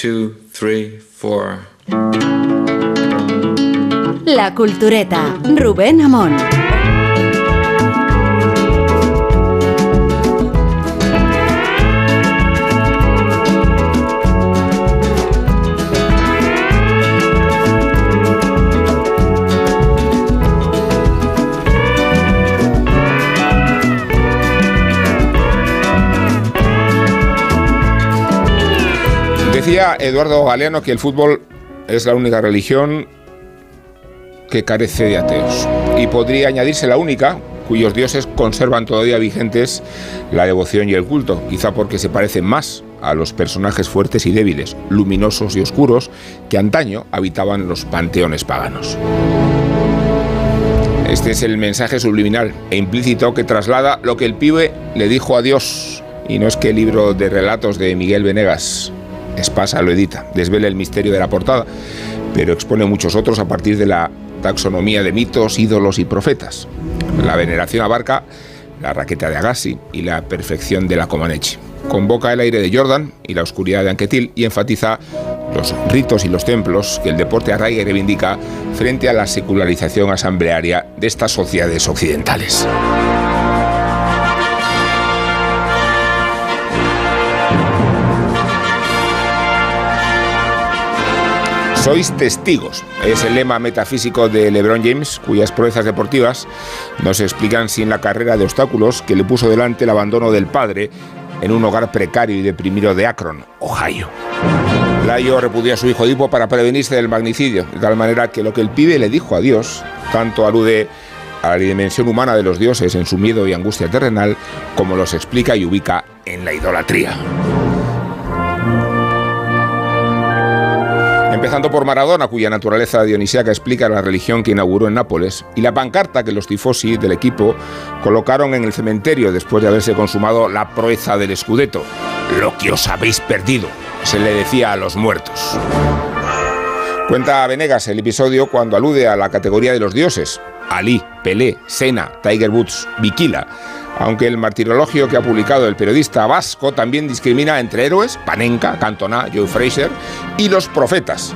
two, three, four. La Cultureta, Rubén Amón. Decía Eduardo Galeano que el fútbol es la única religión que carece de ateos. Y podría añadirse la única cuyos dioses conservan todavía vigentes la devoción y el culto, quizá porque se parecen más a los personajes fuertes y débiles, luminosos y oscuros, que antaño habitaban los panteones paganos. Este es el mensaje subliminal e implícito que traslada lo que el pibe le dijo a Dios. Y no es que el libro de relatos de Miguel Venegas Espasa lo edita, desvela el misterio de la portada, pero expone muchos otros a partir de la taxonomía de mitos, ídolos y profetas. La veneración abarca la raqueta de Agassi y la perfección de la Comaneci. Convoca el aire de Jordan y la oscuridad de Anquetil y enfatiza los ritos y los templos que el deporte arraiga y reivindica frente a la secularización asamblearia de estas sociedades occidentales. Sois testigos. Es el lema metafísico de LeBron James, cuyas proezas deportivas no se explican sin la carrera de obstáculos que le puso delante el abandono del padre en un hogar precario y deprimido de Akron, Ohio. Layo repudia a su hijo Edipo para prevenirse del magnicidio, de tal manera que lo que el pibe le dijo a Dios, tanto alude a la dimensión humana de los dioses en su miedo y angustia terrenal, como los explica y ubica en la idolatría. Empezando por Maradona, cuya naturaleza dionisíaca explica la religión que inauguró en Nápoles, y la pancarta que los tifosi del equipo colocaron en el cementerio después de haberse consumado la proeza del escudeto. Lo que os habéis perdido, se le decía a los muertos. Cuenta Venegas el episodio cuando alude a la categoría de los dioses. Ali, Pelé, Sena, Tiger Woods, Bikila aunque el martirologio que ha publicado el periodista vasco también discrimina entre héroes, Panenka, Cantona, Joe Fraser, y los profetas.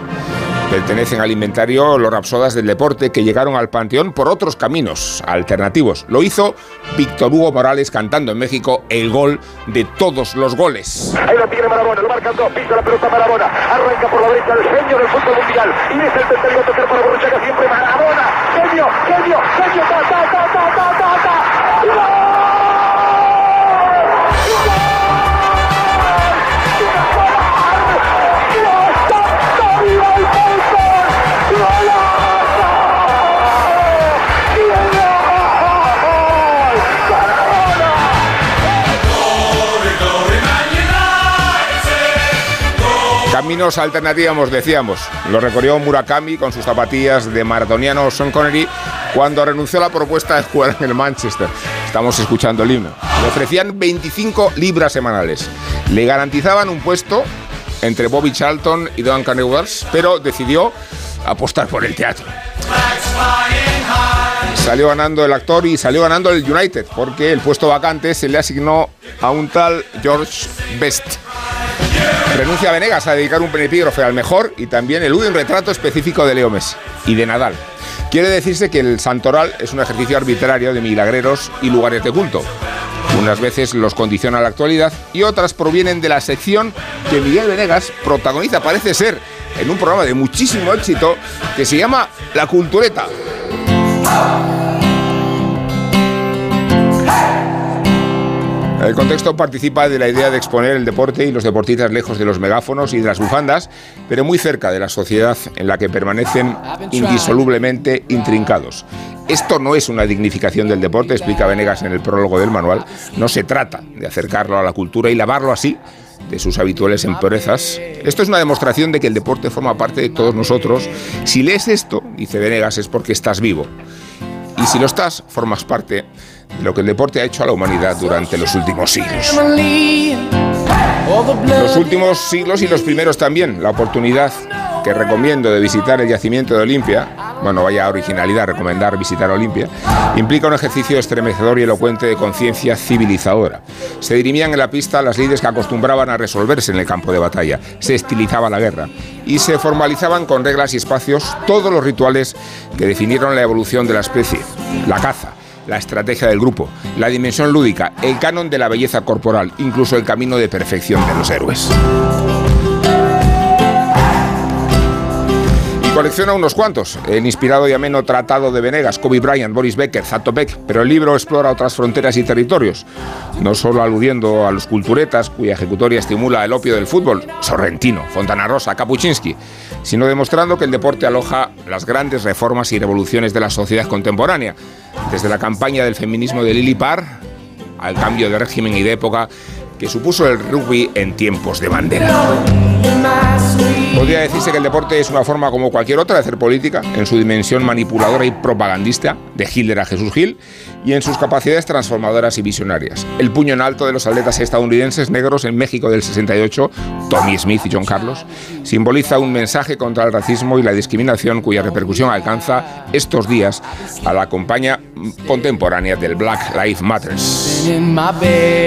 Pertenecen al inventario los rapsodas del deporte que llegaron al panteón por otros caminos alternativos. Lo hizo Víctor Hugo Morales cantando en México el gol de todos los goles. Ahí lo tiene Marabona, lo marcan dos, pisa la pelota Marabona, arranca por la derecha el genio del fútbol mundial y es el tocar para Caminos alternativos, decíamos. Lo recorrió Murakami con sus zapatillas de maratoniano Sean Connery cuando renunció a la propuesta de jugar en el Manchester. Estamos escuchando el himno. Le ofrecían 25 libras semanales. Le garantizaban un puesto entre Bobby Charlton y Duncan Edwards, pero decidió apostar por el teatro. Salió ganando el actor y salió ganando el United, porque el puesto vacante se le asignó a un tal George Best. Renuncia Venegas a dedicar un epígrafe al mejor y también elude un retrato específico de Leo Messi y de Nadal. Quiere decirse que el santoral es un ejercicio arbitrario de milagreros y lugares de culto. Unas veces los condiciona la actualidad y otras provienen de la sección que Miguel Venegas protagoniza, parece ser, en un programa de muchísimo éxito que se llama La Cultureta. El contexto participa de la idea de exponer el deporte y los deportistas lejos de los megáfonos y de las bufandas, pero muy cerca de la sociedad en la que permanecen indisolublemente intrincados. Esto no es una dignificación del deporte, explica Venegas en el prólogo del manual. No se trata de acercarlo a la cultura y lavarlo así de sus habituales impurezas. Esto es una demostración de que el deporte forma parte de todos nosotros. Si lees esto, dice Venegas, es porque estás vivo. Y si lo estás, formas parte lo que el deporte ha hecho a la humanidad durante los últimos siglos. Los últimos siglos y los primeros también. La oportunidad que recomiendo de visitar el yacimiento de Olimpia bueno, vaya originalidad recomendar visitar Olimpia, implica un ejercicio estremecedor y elocuente de conciencia civilizadora. Se dirimían en la pista las lides que acostumbraban a resolverse en el campo de batalla, se estilizaba la guerra y se formalizaban con reglas y espacios todos los rituales que definieron la evolución de la especie, la caza, la estrategia del grupo, la dimensión lúdica, el canon de la belleza corporal, incluso el camino de perfección de los héroes. Colecciona unos cuantos, el inspirado y ameno Tratado de Venegas, Kobe Bryant, Boris Becker, Zato pero el libro explora otras fronteras y territorios, no solo aludiendo a los culturetas, cuya ejecutoria estimula el opio del fútbol, Sorrentino, Fontana Rosa, Kapuczynski, sino demostrando que el deporte aloja las grandes reformas y revoluciones de la sociedad contemporánea, desde la campaña del feminismo de Lili Parr al cambio de régimen y de época que supuso el rugby en tiempos de bandera. Podría decirse que el deporte es una forma como cualquier otra de hacer política, en su dimensión manipuladora y propagandista, de Hitler a Jesús Gil, y en sus capacidades transformadoras y visionarias. El puño en alto de los atletas estadounidenses negros en México del 68, Tommy Smith y John Carlos, simboliza un mensaje contra el racismo y la discriminación cuya repercusión alcanza estos días a la compañía contemporánea del Black Lives Matter.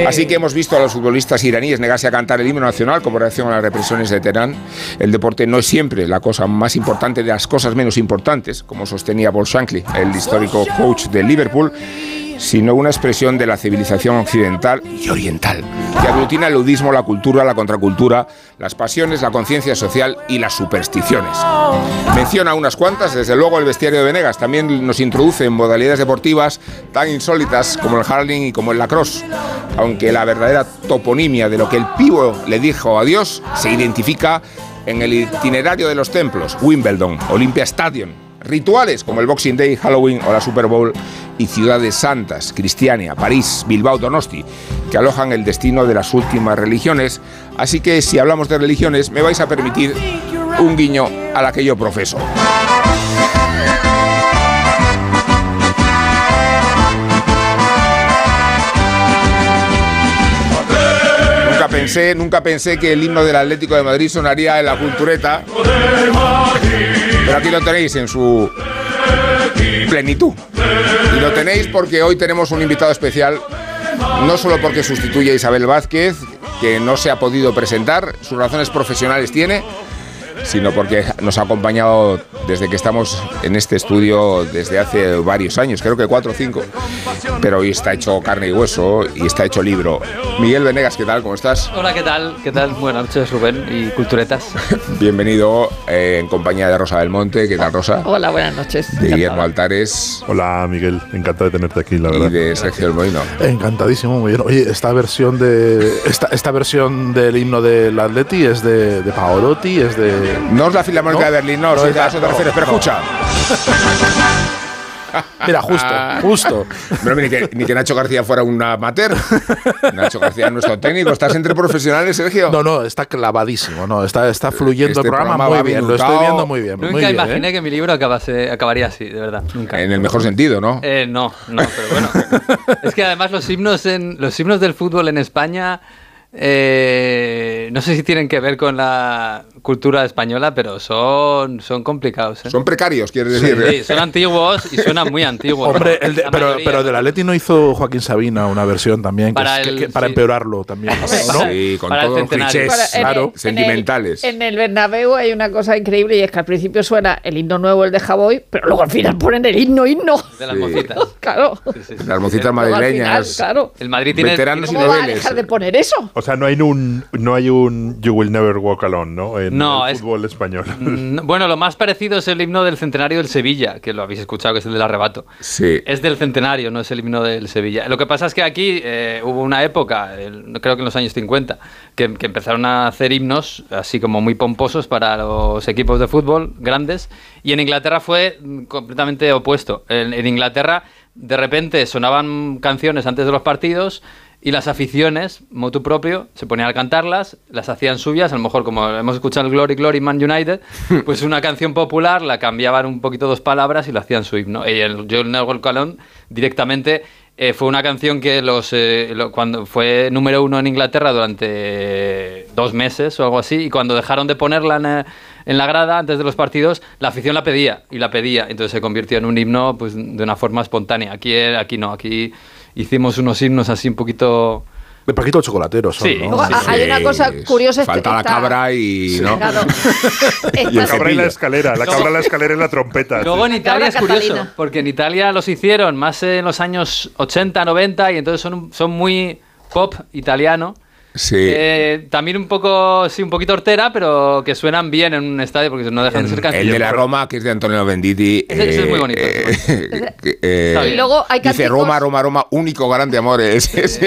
Así que hemos visto a los futbolistas iraníes negarse a cantar el himno nacional como reacción a las de Teherán. El deporte no es siempre la cosa más importante de las cosas menos importantes, como sostenía Paul Shankly, el histórico coach de Liverpool sino una expresión de la civilización occidental y oriental, que aglutina el ludismo, la cultura, la contracultura, las pasiones, la conciencia social y las supersticiones. Menciona unas cuantas, desde luego el bestiario de Venegas, también nos introduce en modalidades deportivas tan insólitas como el hurling y como el lacrosse, aunque la verdadera toponimia de lo que el pivo le dijo a Dios se identifica en el itinerario de los templos, Wimbledon, Olympia Stadium, rituales como el Boxing Day, Halloween o la Super Bowl y ciudades santas, Cristiania, París, Bilbao, Donosti, que alojan el destino de las últimas religiones. Así que si hablamos de religiones, me vais a permitir un guiño a la que yo profeso. Nunca pensé, nunca pensé que el himno del Atlético de Madrid sonaría en la cultureta. Pero aquí lo tenéis en su plenitud. Y lo tenéis porque hoy tenemos un invitado especial, no solo porque sustituye a Isabel Vázquez, que no se ha podido presentar, sus razones profesionales tiene, sino porque nos ha acompañado desde que estamos en este estudio desde hace varios años, creo que cuatro o cinco, pero hoy está hecho carne y hueso y está hecho libro. Miguel Venegas, ¿qué tal? ¿Cómo estás? Hola, ¿qué tal? ¿Qué tal? Buenas noches, Rubén y Culturetas. Bienvenido eh, en compañía de Rosa del Monte, ¿qué tal Rosa? Hola, buenas noches. De Guillermo Altares Hola Miguel, encantado de tenerte aquí, la y verdad. de Sergio El Molino. Encantadísimo, muy bien. Oye, esta versión de esta, esta versión del himno del Atleti es de, de Paolotti, es de No es la Filarmónica ¿No? de Berlín, no, No si es a eso te no, refieres, pero no. escucha. Mira, justo, justo. Pero ni que, ni que Nacho García fuera un amateur. Nacho García es nuestro técnico. ¿Estás entre profesionales, Sergio? No, no, está clavadísimo, no, está, está fluyendo Este el programa, programa muy bien, bien lo estoy viendo muy bien. muy Nunca bien, imaginé ¿eh? que mi libro acabase, acabaría así, de verdad. Nunca. En el mejor sentido, ¿no? Eh, no, no, pero bueno. es que además los himnos, en, los himnos del fútbol en España, eh, no sé si tienen que ver con la cultura española, pero son, son complicados. ¿eh? Son precarios, quieres decir. Sí, son antiguos y suenan muy antiguos. Hombre, el de- La pero, mayoría. pero del Atleti no hizo Joaquín Sabina una versión también que Para que- el- que- para sí. empeorarlo también, ¿no? Sí, con Para todos los clichés en claro, en el- sentimentales. En el, Bernabéu hay una cosa increíble y es que al principio suena el himno nuevo, el de Javoy, pero luego al final ponen el himno, himno. De las Sí. mocitas. Claro. Sí, sí, sí. Las mocitas al final, madrileñas. claro. El Madrid tiene. Veteranos y ¿Cómo va a dejar de poner eso? O sea, no hay un no hay un You Will Never Walk Alone, ¿no? En No, el es- fútbol español. Mm, Bueno, lo más parecido es el himno del centenario del Sevilla, que lo habéis escuchado, que es el del arrebato. Sí. Es del centenario, no es el himno del Sevilla. Lo que pasa es que aquí eh, hubo una época, el- creo que en los años 50, que, que empezaron a hacer himnos así como muy pomposos para los equipos de fútbol grandes. Y en Inglaterra fue completamente opuesto. En, en Inglaterra, de repente sonaban canciones antes de los partidos. Y las aficiones, motu propio, se ponían a cantarlas, las hacían suyas, a lo mejor como hemos escuchado el Glory Glory Man United, pues una canción popular, la cambiaban un poquito dos palabras y lo hacían su himno. Y el Joel Never Calón directamente eh, fue una canción que los eh, lo- cuando fue número uno en Inglaterra durante dos meses o algo así, y cuando dejaron de ponerla en, eh, en la grada antes de los partidos, la afición la pedía y la pedía, entonces se convirtió en un himno pues, de una forma espontánea. Aquí, aquí no, aquí hicimos unos himnos así un poquito... De Paquito el chocolatero son, Sí. Sí, hay una cosa curiosa. Falta la cabra y. ¿no? Claro. Y la cabra y la escalera, la cabra, la escalera y la trompeta. Luego en. Italia es curioso, Catalina. porque en Italia los hicieron más en los años 80, 90 y entonces son, son muy pop italiano. Sí. Eh, también un poco, sí, un poquito hortera, pero que suenan bien en un estadio porque no dejan de ser el canciones. de la Roma, que es de Antonio Venditti. Ese- ese es muy bonito. eh, bien. Y luego hay dice Roma, Roma, Roma, único grande amor. Es, es,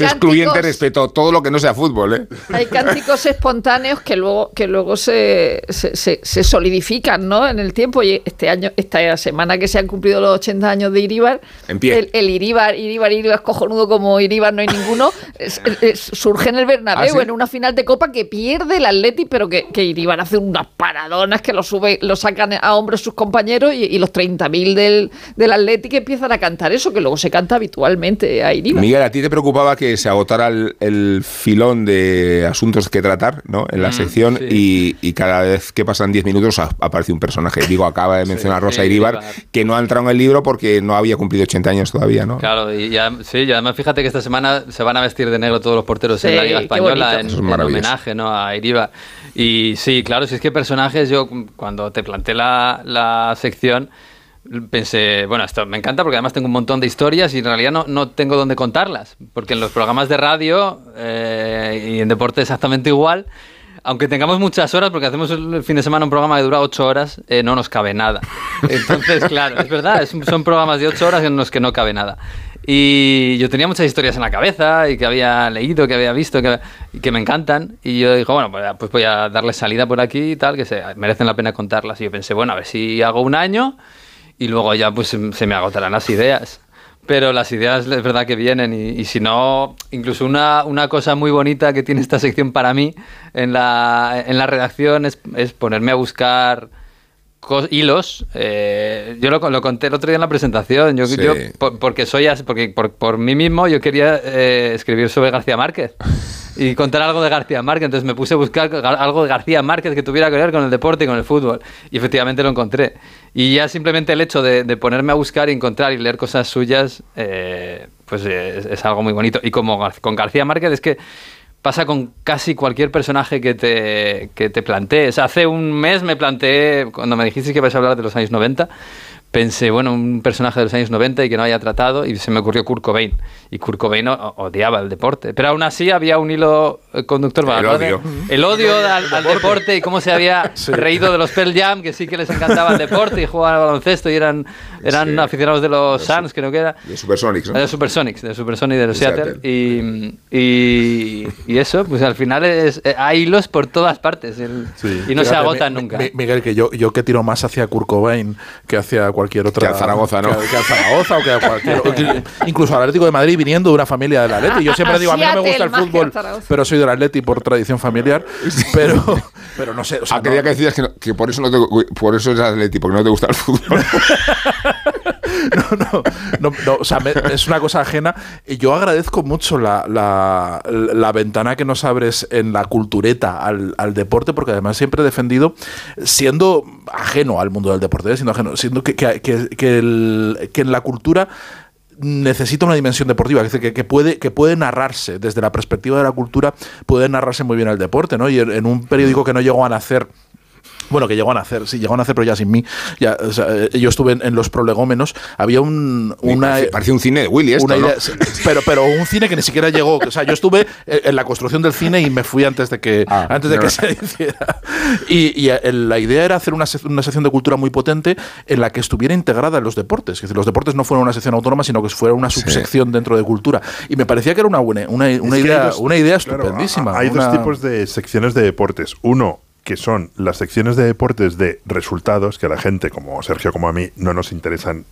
excluyente a todo lo que no sea fútbol. ¿eh? Hay cánticos espontáneos que luego, que luego se, se, se- se solidifican ¿no? en el tiempo. Y este año, esta semana que se han cumplido los 80 años de Iribar, En pie. El, el Iribar, Iribar, Iribar es cojonudo como Iribar no hay ninguno. es- es- surge en el Bernabéu ¿Ah, sí? en una final de Copa que pierde el Atleti, pero que, que Iribar hace unas paradonas que lo sube, lo sacan a hombros sus compañeros y, y los 30.000 del, del Atleti que empiezan a cantar eso, que luego se canta habitualmente a Iribar. Miguel, ¿a ti te preocupaba que se agotara el, el filón de asuntos que tratar ¿no? en la Mm, sección sí. y, y cada vez que pasan 10 minutos aparece un personaje? Digo, acaba de mencionar Rosa sí, Iríbar. que no ha entrado en el libro porque no había cumplido 80 años todavía, ¿no? Claro, y, ya- sí, y además fíjate que esta semana se van a vestir de negro todos los porteros en Sí, la Liga Española en, es en homenaje ¿no? a Iribar. Y sí, claro, si es que personajes, yo cuando te planteé la, la sección pensé, bueno, esto me encanta porque además tengo un montón de historias y en realidad no, no tengo dónde contarlas, porque en los programas de radio eh, y en deporte exactamente igual. Aunque tengamos muchas horas, porque hacemos el fin de semana un programa que dura ocho horas, eh, no nos cabe nada. Entonces, claro, es verdad, es- son programas de ocho horas en los que no cabe nada. Y yo tenía muchas historias en la cabeza y que había leído, que había visto, que, que me encantan. Y yo dije, bueno, pues, pues voy a darle salida por aquí y tal, que se, merecen la pena contarlas. Y yo pensé, bueno, a ver si hago un año y luego ya pues se me agotarán las ideas. Pero las ideas es verdad que vienen y, y si no, incluso una, una cosa muy bonita que tiene esta sección para mí en la, en la redacción es, es ponerme a buscar hilos. eh, yo lo, lo conté el otro día en la presentación. Yo, Sí. yo por- porque soy así, porque por, por mí mismo yo quería eh, escribir sobre García Márquez y contar algo de García Márquez. Entonces me puse a buscar algo de García Márquez que tuviera que ver con el deporte y con el fútbol. Y efectivamente lo encontré. Y ya simplemente el hecho de, de ponerme a buscar y encontrar y leer cosas suyas, eh, pues es, es algo muy bonito. Y como con García Márquez es que pasa con casi cualquier personaje que te, que te plantees. Hace un mes me planteé, cuando me dijiste que ibas a hablar de los años 90, pensé, bueno, un personaje de los años 90 y que no haya tratado, y se me ocurrió Kurt Cobain. Y Kurt Cobain odiaba el deporte. Pero aún así había un hilo eh, conductor. El odio. El odio al, al deporte y cómo se había reído de los Pearl Jam, que sí que les encantaba el deporte y jugaban al baloncesto y eran, eran Sí. aficionados de los Suns, creo que era. De Supersonics, ¿no? De Supersonics, de Supersonics de los Seattle. Seattle. Y, y, y eso, pues al final es, eh, hay hilos por todas partes el- Sí. y no se Fíjate, agotan Mi- nunca. Mi- Miguel, que yo, yo que tiro más hacia Kurt Cobain que hacia cualquier otra. Que a Zaragoza, ¿no? Que, que a Zaragoza o que a cualquier. que- incluso al Atlético de Madrid viniendo de una familia del Atleti. Yo siempre digo, a mí no me gusta el fútbol, pero soy del Atleti por tradición familiar. Pero, pero no sé. O sea, quería no- que decías que, no- que por eso no te, por eso eres atleti, porque no te gusta el fútbol. no, no, no, no, o sea, es una cosa ajena. Yo agradezco mucho la, la- la ventana que nos abres en la cultureta al, al deporte, porque además siempre he defendido, siendo ajeno al mundo del deporte, ¿eh? siendo ajeno, siendo que, que- que- que en la cultura necesita una dimensión deportiva, que, que puede, que puede narrarse desde la perspectiva de la cultura, puede narrarse muy bien el deporte, ¿no? Y en, en un periódico que no llegó a nacer bueno, que llegó a nacer, sí, llegó a nacer, pero ya sin mí. Ya, o sea, eh, yo estuve en, en los prolegómenos. Había un, una. parece, parece un cine de Willy esto, una ¿no? idea- sí, pero, pero un cine que ni siquiera llegó. O sea, yo estuve en la construcción del cine y me fui antes de que, Ah, antes de no. que se hiciera. Y, y, eh, la idea era hacer una, una sección de cultura muy potente en la que estuviera integrada en los deportes. Es decir, los deportes no fueran una sección autónoma, sino que fuera una Sí. subsección dentro de cultura. Y me parecía que era una buena, una, una idea, dos- una idea claro, estupendísima. hay una- dos tipos de secciones de deportes. Uno, que son las secciones de deportes de resultados, que a la gente, como Sergio como a mí, no nos interesan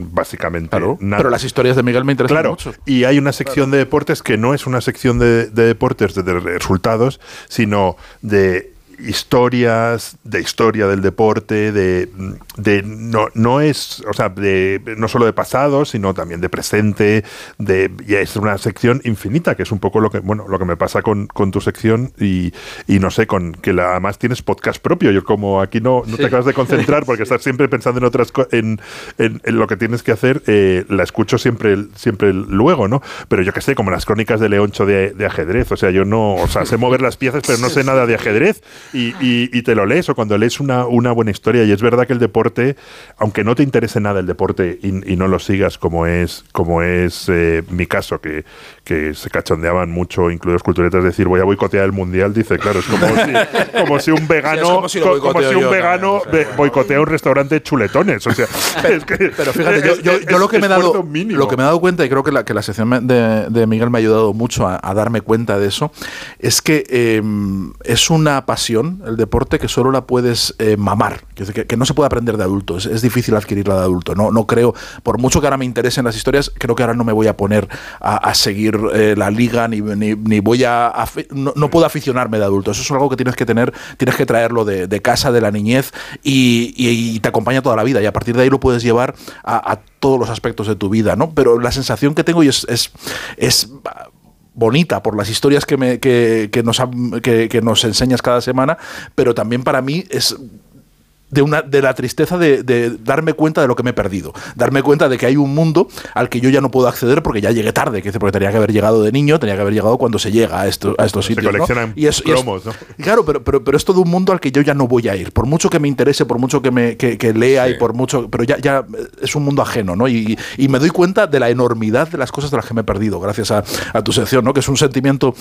básicamente Claro, nada. pero las historias de Miguel me interesan Claro, mucho. y hay una sección de deportes que no es una sección de, de deportes de, de resultados, sino de historias, de historia del deporte, de, de no, no es, o sea, de, no solo de pasado, sino también de presente, de, y es una sección infinita, que es un poco lo que, bueno, lo que me pasa con, con tu sección y, y no sé, con que la, además tienes podcast propio. Yo como aquí no, no te acabas de concentrar porque estás siempre pensando en otras en, en lo que tienes que hacer, eh, la escucho siempre, siempre luego, ¿no? Pero yo que sé, como las crónicas de Leoncho de, de ajedrez, o sea, yo no, o sea, sé mover las piezas, pero no sé nada de ajedrez y, y- y te lo lees o cuando lees una, una buena historia y es verdad que el deporte, aunque no te interese nada el deporte y, y no lo sigas como es, como es eh, mi caso, que, que se cachondeaban mucho, incluidos culturetas, decir voy a boicotear el mundial, dice, claro, es como si, como si un vegano, Sí, como si lo co- como boicoteo si un yo, vegano boicotea un restaurante de chuletones, o sea, es que- Pero fíjate, yo, es- yo- es- yo lo que me he dado, mínimo. lo que me he dado cuenta, y creo que la, que la sección me- de, de Miguel me ha ayudado mucho a, a darme cuenta de eso, es que eh, es una pasión, el deporte, que solo la puedes eh, mamar, que, no se puede aprender de adulto, es, difícil adquirirla de adulto. No, no creo, por mucho que ahora me interesen las historias, creo que ahora no me voy a poner a, seguir eh, la liga, ni, ni- voy a... no, no puedo aficionarme de adulto, eso es algo que tienes que tener, tienes que traerlo de, casa, de la niñez, y, te acompaña toda la vida, y a partir de ahí lo puedes llevar a, todos los aspectos de tu vida, ¿no? Pero la sensación que tengo y es, es bonita por las historias que, me, que, que nos, que, que nos enseñas cada semana, pero también para mí es de, una, de la tristeza de, de darme cuenta de lo que me he perdido. Darme cuenta de que hay un mundo al que yo ya no puedo acceder porque ya llegué tarde, que dice, porque tenía que haber llegado de niño, tenía que haber llegado cuando se llega a, esto, a estos Se sitios. ¿no? coleccionan Y es- y es- cromos, ¿no? Claro, pero, pero, pero es todo un mundo al que yo ya no voy a ir. Por mucho que me interese, por mucho que, me, que, que lea y por mucho. Pero ya, ya es un mundo ajeno, ¿no? Y, y me doy cuenta de la enormidad de las cosas de las que me he perdido, gracias a, a tu sección, ¿no? Que es un sentimiento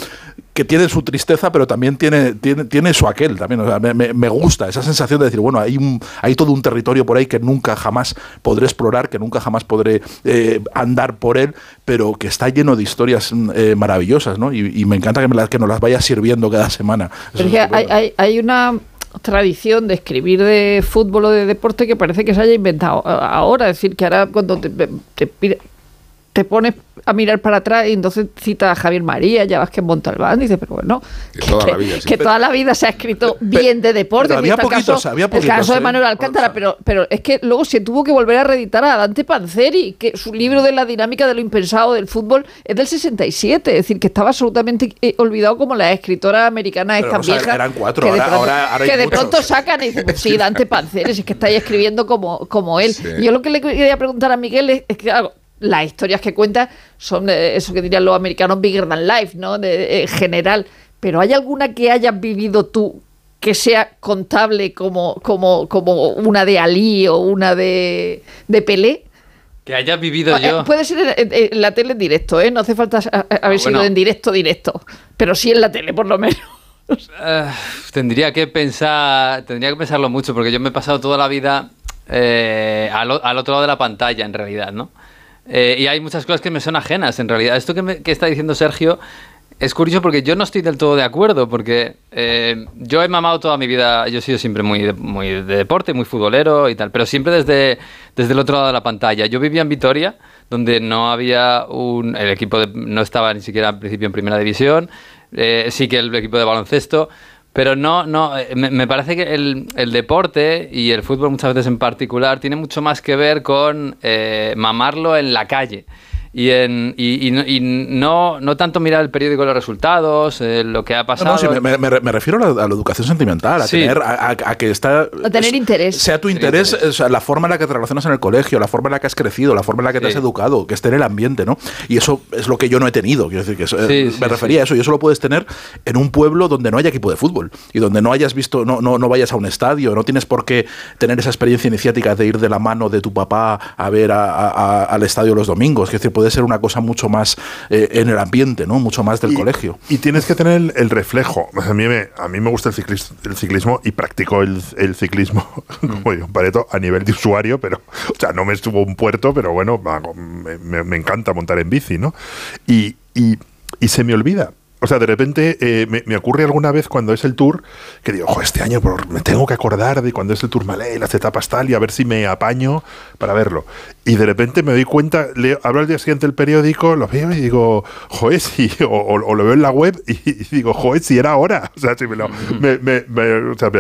que tiene su tristeza, pero también tiene, tiene, tiene su aquel también. O sea, me, me- me gusta esa sensación de decir, bueno, hay, un, hay todo un territorio por ahí que nunca jamás podré explorar, que nunca jamás podré eh, andar por él, pero que está lleno de historias mm, eh, maravillosas, ¿no? Y, y me encanta que, me las, que nos las vayas sirviendo cada semana. Pero es hay, estupendo. hay, hay una tradición de escribir de fútbol o de deporte que parece que se haya inventado a- ahora. Es decir, que ahora cuando te, te, pide- te pones a mirar para atrás y entonces cita a Javier María, ya vas que Montalbán, dice, pero bueno, Que toda la vida, sí. que toda la vida se ha escrito bien de deporte. pero había Está el poquitos, caso, había el poquitos, caso de ¿eh? Manuel Alcántara, pero, pero es que luego se tuvo que volver a reeditar a Dante Panzeri, que su libro de la dinámica de lo impensado del fútbol es del 67, es decir, que estaba absolutamente eh, olvidado como la escritora americana Pero esta vieja. eran cuatro, que de ahora- pronto, ahora- ahora hay que de pronto sacan y dicen, pues sí, Dante Panzeri, si es que estáis escribiendo como, como él. Sí. Y Yo lo que le quería preguntar a Miguel es, es que claro, las historias que cuenta son eh, eso que dirían los americanos bigger than life, ¿no? De, eh, general. Pero ¿hay alguna que hayas vivido tú que sea contable como, como, como una de Ali o una de, de Pelé? Que haya vivido Eh, yo. Puede ser en, en- en la tele en directo, ¿eh? No hace falta a- a- haber sido en directo, directo. Pero sí en la tele, por lo menos. Tendría que pensar, tendría que pensarlo mucho, porque yo me he pasado toda la vida eh, al, al otro lado de la pantalla, en realidad, ¿no? Eh, y hay muchas cosas que me son ajenas, en realidad. Esto que, me- que está diciendo Sergio es curioso porque yo no estoy del todo de acuerdo, porque eh, yo he mamado toda mi vida, yo he sido siempre muy de, muy de deporte, muy futbolero y tal, pero siempre desde, desde el otro lado de la pantalla. Yo vivía en Vitoria, donde no había un... El equipo no estaba ni siquiera al principio en primera división, eh, sí que el equipo de baloncesto, pero no, no, eh, me, me parece que el, el deporte y el fútbol muchas veces en particular tiene mucho más que ver con eh, mamarlo en la calle. Y, en, y, y no, y no, no tanto mirar el periódico los resultados, eh, lo que ha pasado. no, sí, me, me- me- me refiero a la, a la educación sentimental, a, Sí. tener, a, a- a que está, A tener interés. Sea tu interés, o sea, la forma en la que te relacionas en el colegio, la forma en la que has crecido, la forma en la que te has educado, que esté en el ambiente, ¿no? Y eso es lo que yo no he tenido. Quiero decir que eso, eh, me refería sí. a eso. Y eso lo puedes tener en un pueblo donde no haya equipo de fútbol y donde no hayas visto, no, no, no vayas a un estadio, no tienes por qué tener esa experiencia iniciática de ir de la mano de tu papá a ver a- a- a- al estadio los domingos. Es decir, puede ser una cosa mucho más eh, en el ambiente, ¿no? Mucho más del Y- colegio. Y tienes que tener el, el reflejo. A mí, me, a mí me gusta el, ciclis- el ciclismo y practico el, el ciclismo como yo, Pareto, a nivel de usuario, pero, o sea, no me estuvo un puerto, pero bueno, me, me- me encanta montar en bici, ¿no? Y, y- y se me olvida. O sea, de repente eh, me, me ocurre alguna vez cuando es el tour que digo, ojo, este año por- me tengo que acordar de cuando es el tour Malé, las etapas tal, y a ver si me apaño para verlo. Y de repente me doy cuenta, leo, abro al día siguiente el periódico, lo veo y digo, joder, si, o, o- o lo veo en la web y, y digo, joder, si era ahora. O sea, si me lo, me- me- o sea,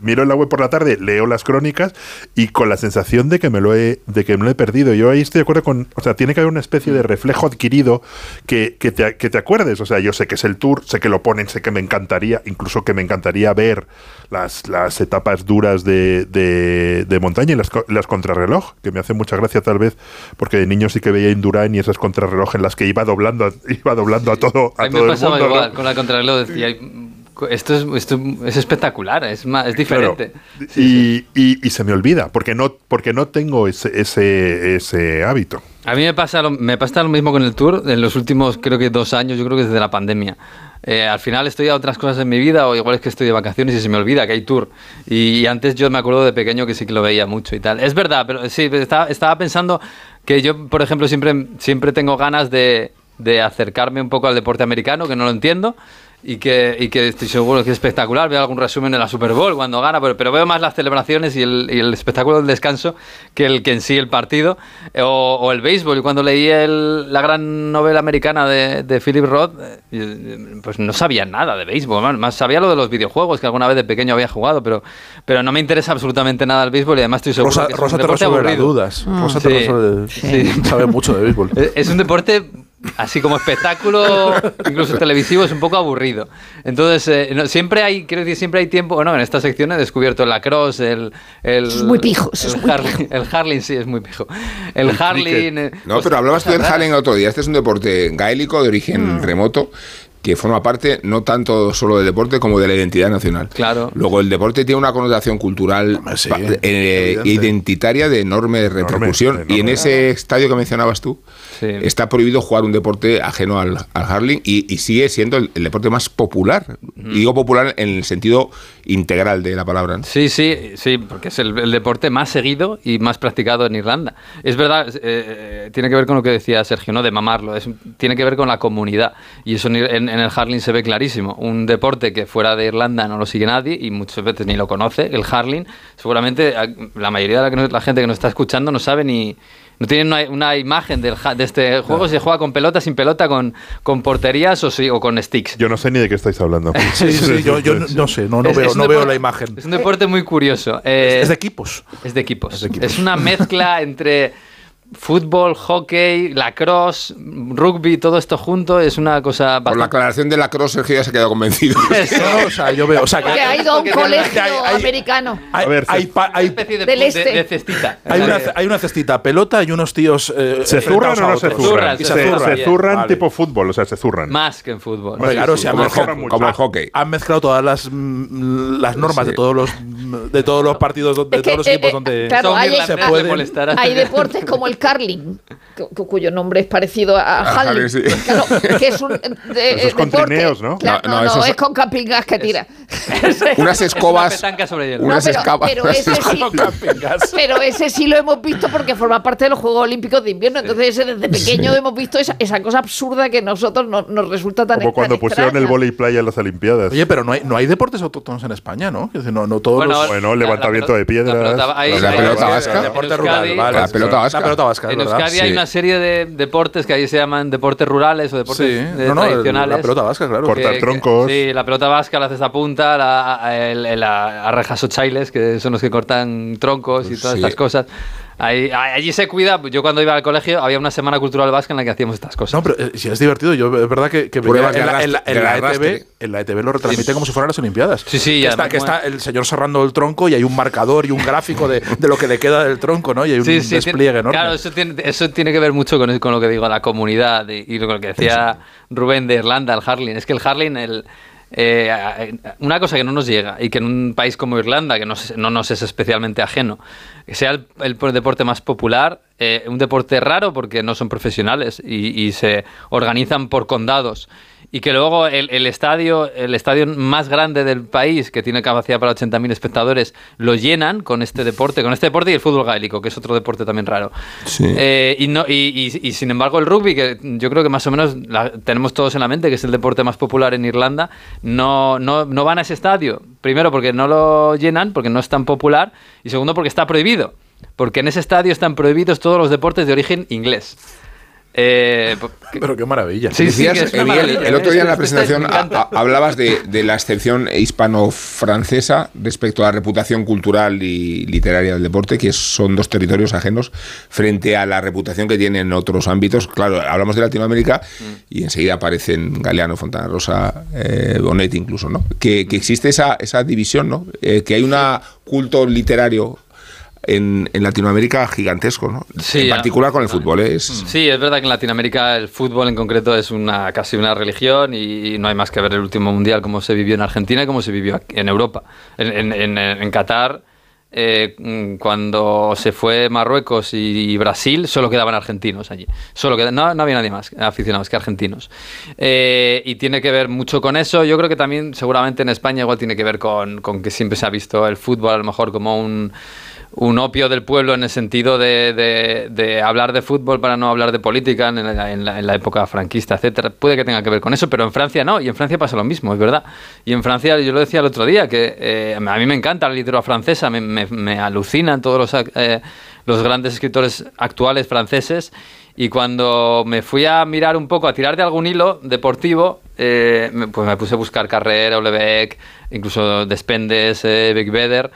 miro en la web por la tarde, leo las crónicas y con la sensación de que me lo he, de que me lo he perdido. Yo ahí estoy de acuerdo con, o sea, tiene que haber una especie de reflejo adquirido que, que, te, que te acuerdes. O sea, yo sé que es el tour, sé que lo ponen, sé que me encantaría, incluso que me encantaría ver las, las etapas duras de, de, de montaña y las, las contrarreloj, que me hace mucha gracia tal vez, porque de niño sí que veía Indurain y esas contrarreloj en las que iba doblando, a- iba doblando a todo, a A mí todo me el pasaba igual, con la contrarreloj decía, esto es, esto es espectacular, es, más, es diferente. Claro. y, y- y se me olvida, porque no, porque no tengo ese, ese, ese hábito. A mí me pasa, lo, me pasa lo mismo con el tour en los últimos, creo que dos años, yo creo que desde la pandemia. Eh, al final estoy a otras cosas en mi vida, o igual es que estoy de vacaciones y se me olvida que hay tour. Y, y antes yo me acuerdo de pequeño que sí que lo veía mucho y tal. Es verdad, pero sí, estaba, estaba pensando que yo, por ejemplo, siempre, siempre tengo ganas de, de acercarme un poco al deporte americano, que no lo entiendo. Y que, y que estoy seguro que es espectacular. Veo algún resumen de la Super Bowl cuando gana, pero, pero veo más las celebraciones y el, y el espectáculo del descanso que el que en sí el partido. Eh, O, o el béisbol. Y cuando leí el- la gran novela americana de, de Philip Roth, eh, eh, pues no sabía nada de béisbol. Más- Más sabía lo de los videojuegos que alguna vez de pequeño había jugado, pero, pero no me interesa absolutamente nada el béisbol y además estoy seguro Rosa, que es Rosa un te deporte resuelve dudas. Rosa Sí. te resuelve- Sí. sabe mucho de béisbol. Es un deporte, así como espectáculo, incluso televisivo, es un poco aburrido. Entonces, eh, no, siempre hay, quiero decir, siempre hay tiempo. Bueno, en esta sección he descubierto el lacrosse, el. el es muy pijo, eso es el muy Harling, el Harling, sí, es muy pijo. El, Harling. eh, No, pues, pero hablabas tú del. Harling el otro día. Este es un deporte gaélico de origen Mm. remoto que forma parte no tanto solo del deporte como de la identidad nacional. Claro. Luego el deporte tiene una connotación cultural Hombre, sí, eh, identitaria de enorme repercusión. enorme. Y en ese estadio que mencionabas tú, Sí. está prohibido jugar un deporte ajeno al, al hurling y, y sigue siendo el, el deporte más popular. Y digo popular en el sentido integral de la palabra. ¿no? Sí, sí, sí, porque es el, el deporte más seguido y más practicado en Irlanda. Es verdad, eh, eh, tiene que ver con lo que decía Sergio, ¿no? De mamarlo. Es- tiene que ver con la comunidad. Y eso en, en- en el hurling se ve clarísimo. Un deporte que fuera de Irlanda no lo sigue nadie y muchas veces ni lo conoce. El hurling, seguramente a- la mayoría de la, la gente que nos está escuchando no sabe ni. No tiene una, una imagen del, de este juego, si se juega con pelota, sin pelota, con, con porterías o, si- o con sticks. Yo no sé ni de qué estáis hablando. Sí, sí, sí, yo, yo no, no sé, no, no Es- veo, es veo la imagen. Es un deporte muy curioso. Eh, Es de equipos. es de equipos. Es de equipos. Es una mezcla entre fútbol, hockey, lacrosse, rugby, todo esto junto. Es una cosa Por la bastante... aclaración de la cross, Sergio ya se ha quedado convencido. No, o sea, yo veo. O sea, que Que ha ido a un colegio hay- hay- americano. hay, A ver, hay hay- especie de, Del este. de cestita. hay una, hay una cestita pelota y unos tíos. eh, ¿Se zurran o no se zurran? Se Se, zurran. se zurran Vale. tipo fútbol, o sea, se zurran. Más que en fútbol. Claro, si han como, el mezclado- hockey, como el hockey. han mezclado todas las, mm, las normas Sí. de todos los de todos los partidos de Es que, todos los eh, equipos eh, donde claro, hay- se molestará. Hay deportes como el curling, cu- cu- cuyo nombre es parecido a, A sí. claro, que es un de- es con trineos, ¿no? Claro, No, es, con camping gas que tira. Unas Es una escobas. sobre unas pero- escabas. pero unas ese escobas. sí- Pero ese sí lo hemos visto porque forma parte de los Juegos Olímpicos de invierno. Entonces, ese desde pequeño hemos visto esa, esa cosa absurda que a nosotros no- nos resulta tan Como cuando tan pusieron el volei playa en las Olimpiadas. Oye, pero no hay, no hay deportes autóctonos en España, ¿no? Es decir, no, no todos los. Bueno, levantamiento de piedras, La pelota, rural, vale. La pelota vasca. La pelota vasca, es En verdad. Euskadi hay. Serie de deportes que ahí se llaman deportes rurales o deportes Sí, de- no, no, el- tradicionales. la pelota vasca, claro. Cortar que- troncos. Sí, la pelota vasca, la cesta punta, la, el, el- la arrejas o chailes, que son los que cortan troncos y todas Sí. estas cosas. Ahí, allí se cuida. Yo cuando iba al colegio había una semana cultural vasca en la que hacíamos estas cosas. No, pero eh, si es divertido. Yo, es verdad que, que en, la, en, la, arrastre- en la. ETV, en la ETV lo retransmite como si fueran las Olimpiadas. Sí, sí, Que está, que está el señor cerrando el tronco y hay un marcador y un gráfico de, de lo que le queda del tronco, ¿no? Y hay un Sí, sí, despliegue tiene- enorme. Claro, eso tiene, eso tiene que ver mucho con, con lo que digo, la comunidad y, y lo que decía Rubén de Irlanda, el Harling. Es que el Harling, el, eh, una cosa que no nos llega y que en un país como Irlanda, que no, no nos es especialmente ajeno, sea el, deporte más popular, eh, un deporte raro porque no son profesionales y se organizan por condados y que luego el, el estadio, el estadio más grande del país, que tiene capacidad para 80.000 espectadores, lo llenan con este deporte, con este deporte y el fútbol gaélico, que es otro deporte también raro. Sí. Eh, y, no, y, y- y sin embargo el rugby, que yo creo que más o menos la- tenemos todos en la mente, que es el deporte más popular en Irlanda, no, no, no van a ese estadio. Primero porque no lo llenan, porque no es tan popular, y segundo porque está prohibido. Porque en ese estadio están prohibidos todos los deportes de origen inglés. Eh, po- Pero qué maravilla. Sí, Decías, eh, Miguel, maravilla, el otro día en la presentación a- hablabas de, de la excepción hispano-francesa respecto a la reputación cultural y literaria del deporte, que son dos territorios ajenos frente a la reputación que tienen otros ámbitos. Claro, hablamos de Latinoamérica y enseguida aparecen Galeano, Fontana Rosa, eh, Bonet incluso, ¿no? Que, que existe esa, esa división, ¿no? Eh, que hay un culto literario en, en Latinoamérica gigantesco, ¿no? Sí, en particular con el fútbol, ¿eh? Es- Sí, es verdad que en Latinoamérica el fútbol en concreto es una casi una religión y no hay más que ver el último mundial como se vivió en Argentina y como se vivió aquí- en Europa. En, en- en- en Qatar, eh, mm, cuando se fue Marruecos y, y Brasil, solo quedaban argentinos allí. Solo queda- no, no había nadie más aficionados que argentinos. Eh, y tiene que ver mucho con eso. Yo creo que también seguramente en España igual tiene que ver con, con que siempre se ha visto el fútbol a lo mejor como un un opio del pueblo en el sentido de, hablar de fútbol para no hablar de política en la, época franquista, etcétera. Puede que tenga que ver con eso, pero en Francia no, y en Francia pasa lo mismo, es verdad. Y en Francia, yo lo decía el otro día, que eh, a mí me encanta la literatura francesa, me, alucinan todos los, eh, los grandes escritores actuales franceses. Y cuando me fui a mirar un poco, a tirar de algún hilo deportivo, eh, pues me puse a buscar Carrera, Olebeck, incluso Despendes, eh, Beck Beder,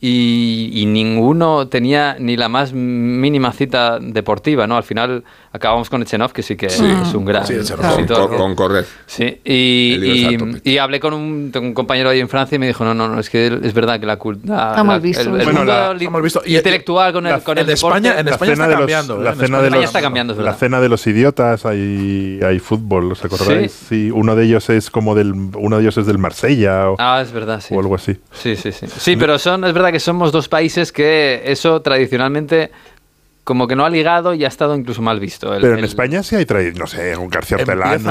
y, y ninguno tenía ni la más mínima cita deportiva, ¿no? Al final acabamos con Echenov, que sí que es un gran Sí, Echenov, con, escritor. con- con correr. Sí, y, hablé con un, compañero ahí en Francia y me dijo, no, no, no, es que es verdad que la cultura... Está mal visto. El, el Bueno, mundo la- li- hemos visto- y- intelectual con el, la- con en el deporte- España- en España está cambiando, ¿eh? La En cena España de los, está cambiando, la cena de los idiotas, hay, hay fútbol, ¿os acordáis? Sí. Sí. uno de ellos es como del, uno de ellos es del Marsella o, Ah, es verdad, sí. o algo así. Sí, sí, sí. Sí, pero son, es verdad que somos dos países que eso tradicionalmente como que no ha ligado y ha estado incluso mal visto. El- Pero en el- España sí hay tradición, no sé, un García Hortelano,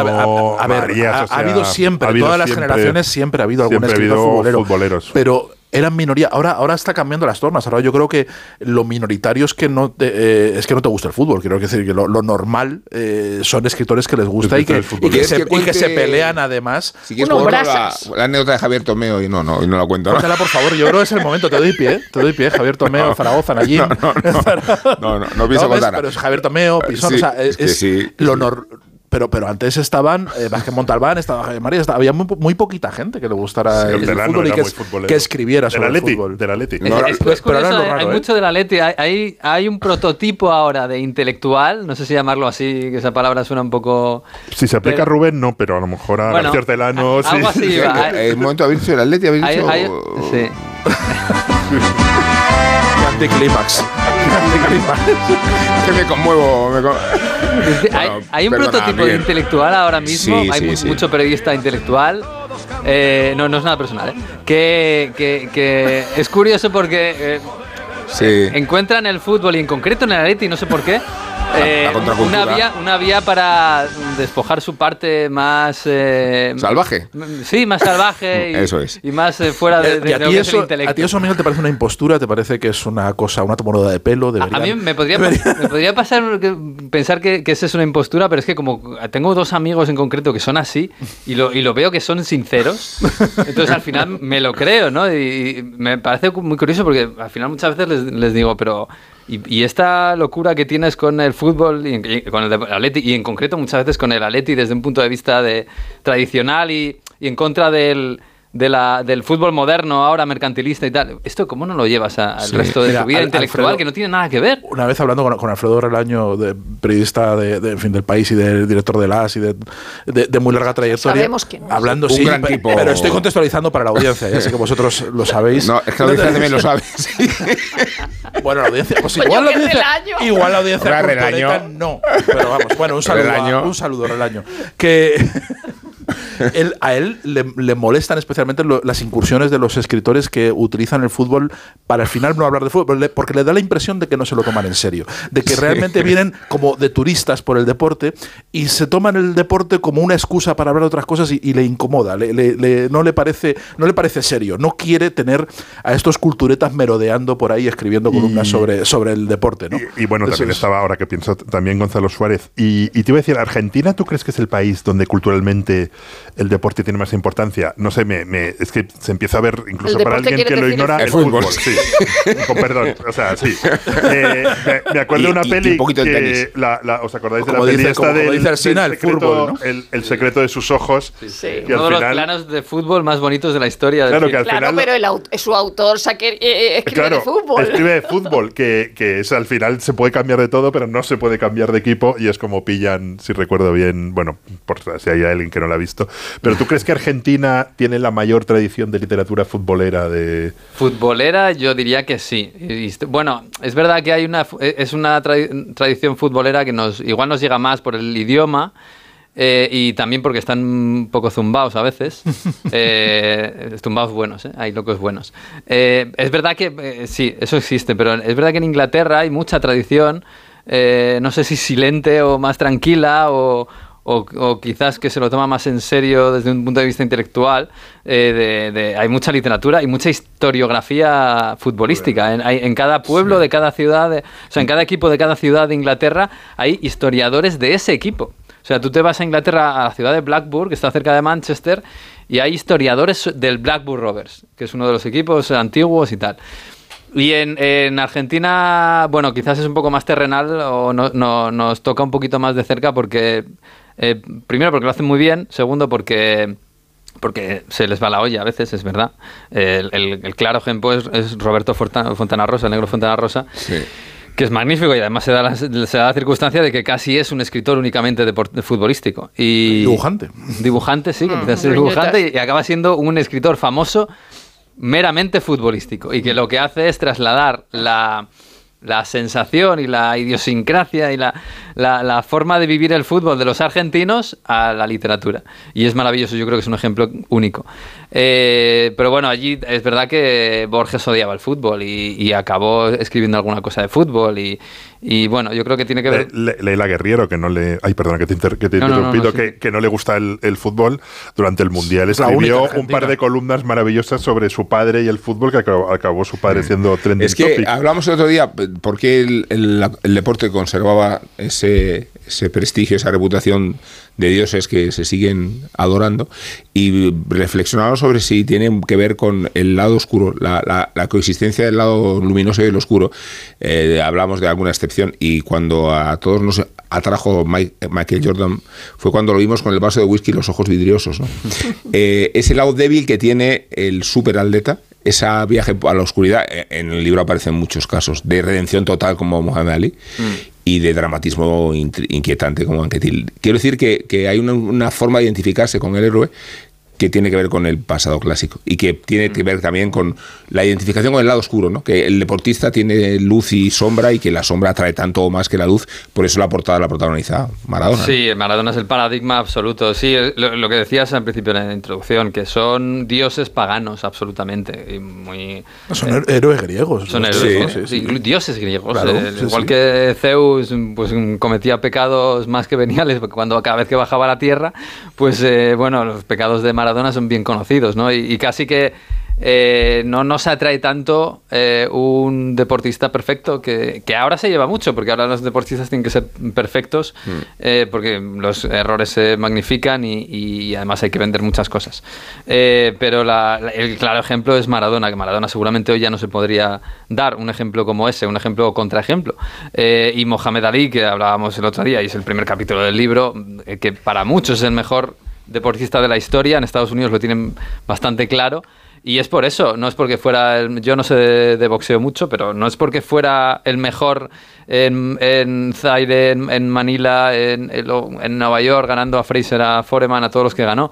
a a- a ver, Marías, ha, o sea, ha habido siempre, ha habido todas las generaciones siempre ha habido algún escritor habido futbolero. futboleros. Pero eran minoría. Ahora, ahora está cambiando las tornas. Ahora yo creo que lo minoritario es que no te, eh, es que no te gusta el fútbol. Quiero decir que lo, lo normal eh, son escritores que les gusta y que, y que se, ¿Quieres que y que se pelean además. Si quieres, la, la anécdota de Javier Tomeo y no, no, y no la cuento. ¿no? Cuéntala, por favor. Yo creo que es el momento. Te doy pie. Te doy pie. Javier Tomeo, Zaragoza, Nayim. No, no, no, no pienso ¿ves? contar. Pero es Javier Tomeo, Pisón. Sí, o sea, es, es que es sí, lo sí. Pero, pero antes estaban eh, Vázquez Montalbán, estaba Javier María, estaba- había muy, muy poquita gente que le gustara Sí, el, el fútbol y que, es- escribiera Del sobre el Atleti, fútbol. del Atleti. Es, No, es- es curioso, hay ¿eh? mucho de la Leti. Hay, hay, hay un prototipo ahora de intelectual, no sé si llamarlo así, que esa palabra suena un poco. Si se aplica Pero- a Rubén, no, pero a lo mejor a Bueno, García Hortelano sí. algo así un momento, habéis dicho el Atleti, habéis dicho... hay- sí. Anticlímax. Que me conmuevo. me con- hay, Bueno, hay un perdona, prototipo de intelectual ahora mismo, Sí, hay sí, mu- sí. mucho periodista intelectual. eh, no, no es nada personal, ¿eh? que, que- que es curioso porque eh, encuentran el fútbol y en concreto en el Atleti, no sé por qué, eh, la una, vía, una vía para despojar su parte más... eh, ¿Salvaje? Sí, más salvaje y, Eso es. y más eh, fuera de, de y a lo ti, que es el eso, intelecto. a ti eso, Miguel, te parece una impostura, te parece que es una cosa, una tomonada de pelo. A- A Deberían, mí me podría, me podría pasar que- pensar que, que esa es una impostura, pero es que como tengo dos amigos en concreto que son así y lo, y lo veo que son sinceros, entonces al final me lo creo, ¿no? Y, y me parece muy curioso porque al final muchas veces les, les digo, pero... Y, y esta locura que tienes con el fútbol y, y con el de- Atleti, y en concreto muchas veces con el Atleti desde un punto de vista de, tradicional y, y en contra del... de la- del fútbol moderno, ahora mercantilista y tal. ¿Esto cómo no lo llevas a- al Sí. resto de Mira, tu vida Al- intelectual Alfredo- que no tiene nada que ver? Una vez hablando con, con Alfredo Relaño, de, periodista de, de- en fin, del país y del director de LAS y de, de- de muy larga trayectoria. Sabemos quién es. Hablando, Un sí, gran pe- tipo. pero estoy contextualizando para la audiencia, ya sé que vosotros lo sabéis. No, es que la audiencia también lo sabe. sí. Bueno, la audiencia, pues igual la audiencia, igual la audiencia no. Pero vamos, bueno, un saludo, a- Relaño. un saludo, Relaño. Que él- a él le, le molestan especialmente lo- las incursiones de los escritores que utilizan el fútbol para al final no hablar de fútbol, porque le da la impresión de que no se lo toman en serio, de que realmente vienen como de turistas por el deporte y se toman el deporte como una excusa para hablar de otras cosas y, y le incomoda, le- le- le- no, le parece, no le parece serio, no quiere tener a estos culturetas merodeando por ahí escribiendo columnas sobre, sobre el deporte. ¿no? Y, y bueno, también es- estaba ahora que pienso también Gonzalo Suárez. Y, y te iba a decir, ¿Argentina tú crees que es el país donde culturalmente el deporte tiene más importancia? No sé, me, me- es que se empieza a ver, incluso para alguien que lo ignora, el el fútbol. fútbol. sí. Con perdón, o sea, sí. Eh, me, me acuerdo Y- de una y- y peli un poquito de que tenis. la, la- ¿os acordáis de la peli dice- esta como- como del, dice del secreto, fútbol, ¿no? el, el secreto de sus ojos? Sí. Y al Uno de los planos de fútbol más bonitos de la historia. del Claro que al Claro, final pero el aut- su autor saque, eh, eh, escribe Claro, de fútbol. escribe de fútbol, que, que es al final se puede cambiar de todo, pero no se puede cambiar de equipo y es como pillan, si recuerdo bien, bueno, por si hay alguien que no la ha visto. Pero ¿tú crees que Argentina tiene la mayor tradición de literatura futbolera de... Futbolera, yo diría que sí. Y bueno, es verdad que hay una eh, es una tradi- tradición futbolera que nos igual nos llega más por el idioma eh, y también porque están un poco zumbados a veces. Eh, zumbados buenos, ¿eh? hay locos buenos. Eh, es verdad que eh, sí, eso existe, pero es verdad que en Inglaterra hay mucha tradición. eh, no sé si silente o más tranquila o, o, o quizás que se lo toma más en serio desde un punto de vista intelectual. eh, de, de- hay mucha literatura y mucha historiografía futbolística. En, hay- en cada pueblo de cada ciudad, de- o sea, en cada equipo de cada ciudad de Inglaterra hay historiadores de ese equipo. O sea, tú te vas a Inglaterra, a la ciudad de Blackburn, que está cerca de Manchester, y hay historiadores del Blackburn Rovers, que es uno de los equipos antiguos y tal. Y en, en Argentina, bueno, quizás es un poco más terrenal o no, no- nos toca un poquito más de cerca porque, eh, primero porque lo hacen muy bien, segundo porque porque se les va la olla a veces, es verdad. El, el- el claro ejemplo es, es Roberto Fontana Rosa, el negro Fontana Rosa, que es magnífico y además se da, la, se da la circunstancia de que casi es un escritor únicamente de futbolístico. Y Dibujante. Dibujante, sí, que Mm, empieza a ser dibujante y, y acaba siendo un escritor famoso meramente futbolístico y que lo que hace es trasladar la, la sensación y la idiosincrasia y la, la- forma de vivir el fútbol de los argentinos a la literatura. Y es maravilloso, yo creo que es un ejemplo único. Eh, pero bueno, allí es verdad que Borges odiaba el fútbol y, y acabó escribiendo alguna cosa de fútbol y, y bueno, yo creo que tiene que ver... Le- Le- Leila Guerriero, que no le... Ay, perdona, que te, inter- que te no, no, interrumpido, no, sí. que, que no le gusta el, el fútbol. Durante el Mundial escribió un par de columnas maravillosas sobre su padre y el fútbol, que acabó, acabó su padre siendo trending Es que topic. hablamos el otro día por qué el, el deporte conservaba ese, ese prestigio, esa reputación de dioses que se siguen adorando y reflexionamos sobre si tiene que ver con el lado oscuro, la, la- la coexistencia del lado luminoso y el oscuro. Eh, hablamos de alguna excepción y cuando a todos nos atrajo Mike- Michael Jordan fue cuando lo vimos con el vaso de whisky y los ojos vidriosos. ¿no? Eh, ese lado débil que tiene el superatleta, esa viaje a la oscuridad, eh, en el libro aparecen muchos casos de redención total como Muhammad Ali y de dramatismo inquietante como Anquetil. Quiero decir que, que hay una, una forma de identificarse con el héroe que tiene que ver con el pasado clásico y que tiene que ver también con la identificación con el lado oscuro, ¿no? que el deportista tiene luz y sombra y que la sombra atrae tanto o más que la luz, por eso la portada la protagoniza Maradona. Sí, Maradona es el paradigma absoluto. Sí, lo, lo que decías al principio de la introducción, que son dioses paganos absolutamente. Y muy, Son eh, héroes griegos. son héroes, Sí, ¿no? sí, sí. Sí, dioses griegos. Claro, eh, sí, igual sí. que Zeus pues, cometía pecados más que veniales cuando cada vez que bajaba a la tierra, pues eh, bueno, los pecados de Maradona son bien conocidos, ¿no? Y, y casi que eh, no nos atrae tanto eh, un deportista perfecto que, que ahora se lleva mucho, porque ahora los deportistas tienen que ser perfectos, eh, porque los errores se magnifican y, y además hay que vender muchas cosas. Eh, pero la- la- el claro ejemplo es Maradona, que Maradona seguramente hoy ya no se podría dar un ejemplo como ese, un ejemplo o contraejemplo. Y Mohamed Ali, que hablábamos el otro día, y es el primer capítulo del libro, que para muchos es el mejor deportista de la historia, en Estados Unidos lo tienen bastante claro. Y es por eso, no es porque fuera, el- yo no sé de, boxeo mucho, pero no es porque fuera el mejor en, en Zaire, en, en Manila, en, en Nueva York, ganando a Fraser, a Foreman, a todos los que ganó,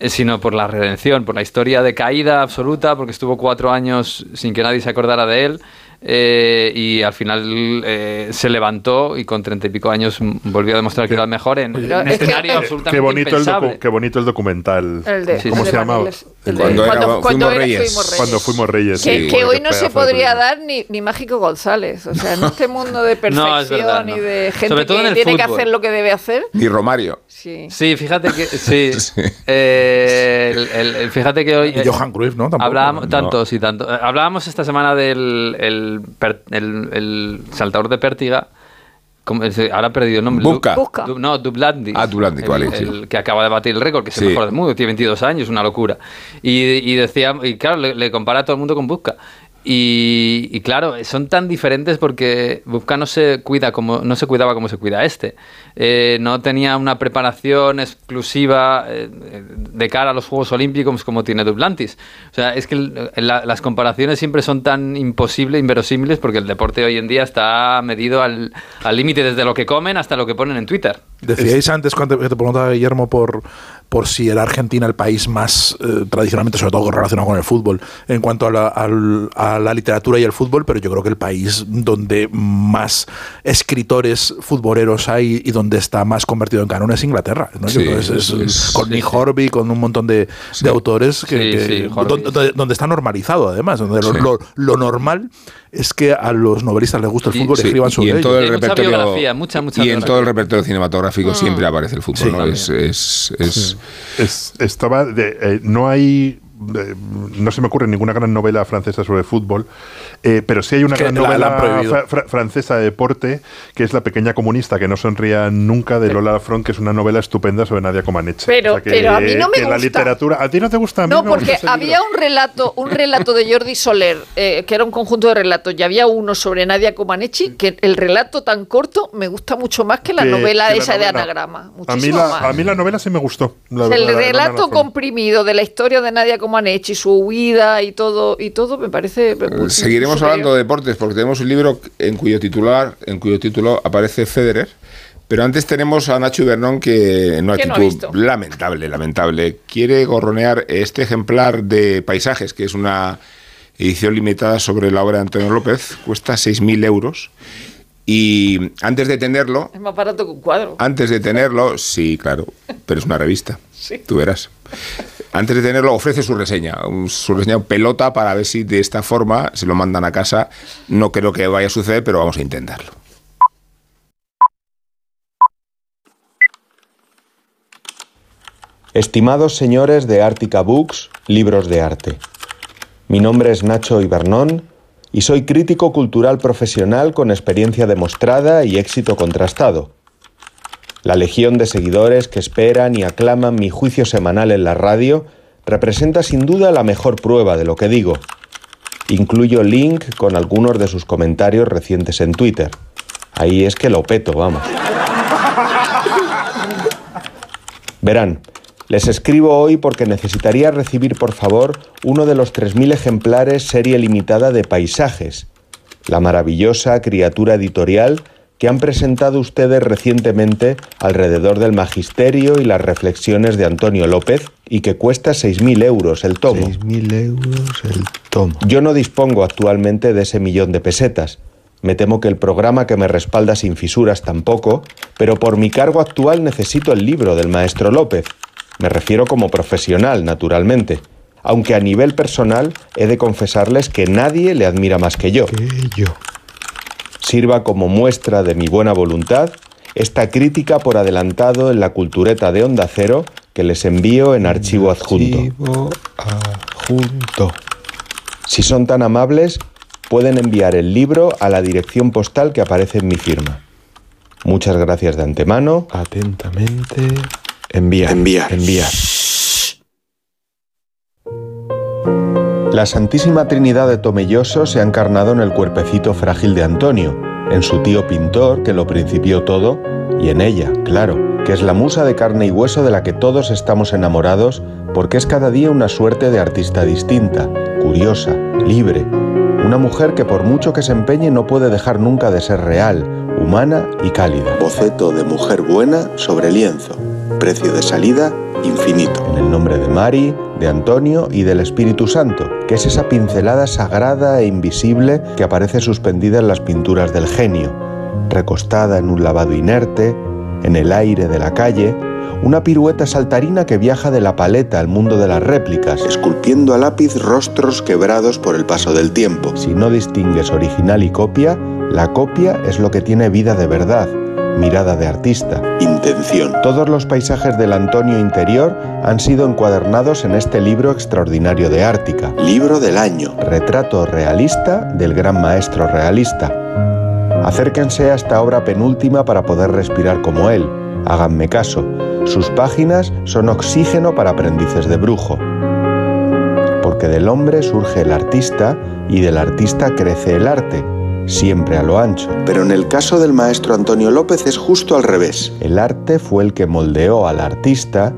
eh, sino por la redención, por la historia de caída absoluta, porque estuvo cuatro años sin que nadie se acordara de él, eh, y al final eh, se levantó y con treinta y pico años volvió a demostrar que era el mejor en, en es un que- escenario absolutamente Qué bonito, el impensable. qué bonito el documental. El de- Sí, ¿Cómo el se llamaba? Maniles. El de- Cuando cuando, fuimos reyes. Cuando fuimos reyes. Que, sí, que hoy no se podría dar ni, ni Mágico González. O sea, en este mundo de perfección No, es verdad, no. y de gente Sobre todo en que tiene que hacer lo que debe hacer. Ni Romario. Sí. Sí, fíjate que sí. Sí. Eh, el- el- el- fíjate que hoy Y Johan Cruyff, ¿no? Tampoco. Hablábamos, No. tantos y tanto. eh, Hablábamos esta semana del el, el- el saltador de pértiga. Ahora ha perdido el nombre. Bubka. Du- no, Dublandis. Ah, Dublandis, El- vale, sí. el que acaba de batir el récord, que es el Sí. mejor del mundo, tiene 22 años, una locura. Y, y decía, y claro, le, le compara a todo el mundo con Bubka. Y, y claro, son tan diferentes porque Bubka no se cuida como no se cuidaba como se cuida este. Eh, no tenía una preparación exclusiva eh, de cara a los Juegos Olímpicos como tiene Duplantis. O sea, es que la- las comparaciones siempre son tan imposibles, inverosímiles, porque el deporte hoy en día está medido al al límite desde lo que comen hasta lo que ponen en Twitter. Decíais antes cuando te preguntaba Guillermo por, por si era Argentina el país más eh, tradicionalmente, sobre todo relacionado con el fútbol, en cuanto a la, al- a la literatura y el fútbol, pero yo creo que el país donde más escritores futboleros hay y donde está más convertido en canon es Inglaterra. ¿no? Yo Sí, creo que es- es- es- con Nick Horby, con un montón de, de autores que, Sí, donde, está normalizado además, donde lo, Sí. lo- lo normal es que a los novelistas les gusta el fútbol y Sí, escriban sobre y en ello. todo el Hay mucha biografía, mucha, mucha y en todo el repertorio cinematográfico siempre aparece el fútbol Sí, ¿no? es, es, es- Es- estaba de- eh, no hay eh, no se me ocurre ninguna gran novela francesa sobre fútbol, eh, pero sí hay una Que gran la- la novela prohibido. fra- fra- francesa de deporte, que es La pequeña comunista que no sonría nunca, de Lola Lafront, que es una novela estupenda sobre Nadia Comaneci. Pero- que, pero a mí no me que la gusta. literatura... ¿A ti no te gusta? A mí No, porque había un relato, un relato de Jordi Soler, eh, que era un conjunto de relatos, y había uno sobre Nadia Comaneci, que el relato tan corto me gusta mucho más que la Que- novela que la esa de anagrama. A mí, Muchísimo la, más. a mí la novela sí me gustó. la O sea, el la relato comprimido de la historia de Nadia Comaneci, su huida y todo, y todo me parece. Eh, Seguiremos superior. hablando de deportes porque tenemos un libro en cuyo titular, en cuyo título aparece Federer. Pero antes tenemos a Nacho Ibernón que en una no actitud lamentable, lamentable, quiere gorronear este ejemplar de Paisajes, que es una edición limitada sobre la obra de Antonio López, cuesta 6.000 euros. Y antes de tenerlo, Es más barato que un cuadro. antes de tenerlo, sí, claro, pero es una revista. Sí. Tú verás. Antes de tenerlo, ofrece su reseña, su reseña pelota para ver si de esta forma se lo mandan a casa. No creo que vaya a suceder, pero vamos a intentarlo. Estimados señores de Ártica Books, libros de arte. Mi nombre es Nacho Ibernón y soy crítico cultural profesional con experiencia demostrada y éxito contrastado. La legión de seguidores que esperan y aclaman mi juicio semanal en la radio representa sin duda la mejor prueba de lo que digo. Incluyo link con algunos de sus comentarios recientes en Twitter. Ahí es que lo peto, vamos. Verán, les escribo hoy porque necesitaría recibir por favor uno de los 3.000 ejemplares serie limitada de Paisajes, la maravillosa criatura editorial que han presentado ustedes recientemente alrededor del magisterio y las reflexiones de Antonio López y que cuesta 6.000 euros el tomo. 6.000 euros el tomo. Yo no dispongo actualmente de ese millón de pesetas. Me temo que el programa que me respalda sin fisuras tampoco, pero por mi cargo actual necesito el libro del maestro López. Me refiero como profesional, naturalmente. Aunque a nivel personal he de confesarles que nadie le admira más que yo. yo. Sirva como muestra de mi buena voluntad esta crítica por adelantado en la cultureta de Onda Cero que les envío en archivo adjunto. adjunto. Si son tan amables, pueden enviar el libro a la dirección postal que aparece en mi firma. Muchas gracias de antemano. Atentamente. Enviar. Enviar. Enviar. La Santísima Trinidad de Tomelloso se ha encarnado en el cuerpecito frágil de Antonio, en su tío pintor que lo principió todo, y en ella, claro, que es la musa de carne y hueso de la que todos estamos enamorados porque es cada día una suerte de artista distinta, curiosa, libre, una mujer que por mucho que se empeñe no puede dejar nunca de ser real, humana y cálida. Boceto de mujer buena sobre lienzo. Precio de salida infinito. En el nombre de Mari, de Antonio y del Espíritu Santo, que es esa pincelada sagrada e invisible que aparece suspendida en las pinturas del genio, recostada en un lavado inerte, en el aire de la calle, una pirueta saltarina que viaja de la paleta al mundo de las réplicas, esculpiendo a lápiz rostros quebrados por el paso del tiempo. Si no distingues original y copia, la copia es lo que tiene vida de verdad, mirada de artista, intención. Todos los paisajes del Antonio interior han sido encuadernados en este libro extraordinario de Ártica, libro del año, retrato realista del gran maestro realista. Acérquense a esta obra penúltima para poder respirar como él. Háganme caso, sus páginas son oxígeno para aprendices de brujo. Porque del hombre surge el artista y del artista crece el arte, siempre a lo ancho. Pero en el caso del maestro Antonio López es justo al revés. El arte fue el que moldeó al artista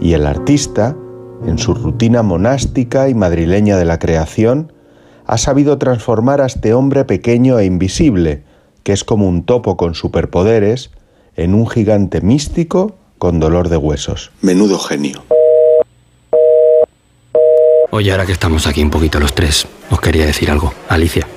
y el artista, en su rutina monástica y madrileña de la creación, ha sabido transformar a este hombre pequeño e invisible, que es como un topo con superpoderes, en un gigante místico con dolor de huesos. Menudo genio. Oye, ahora que estamos aquí un poquito los tres, os quería decir algo. Alicia,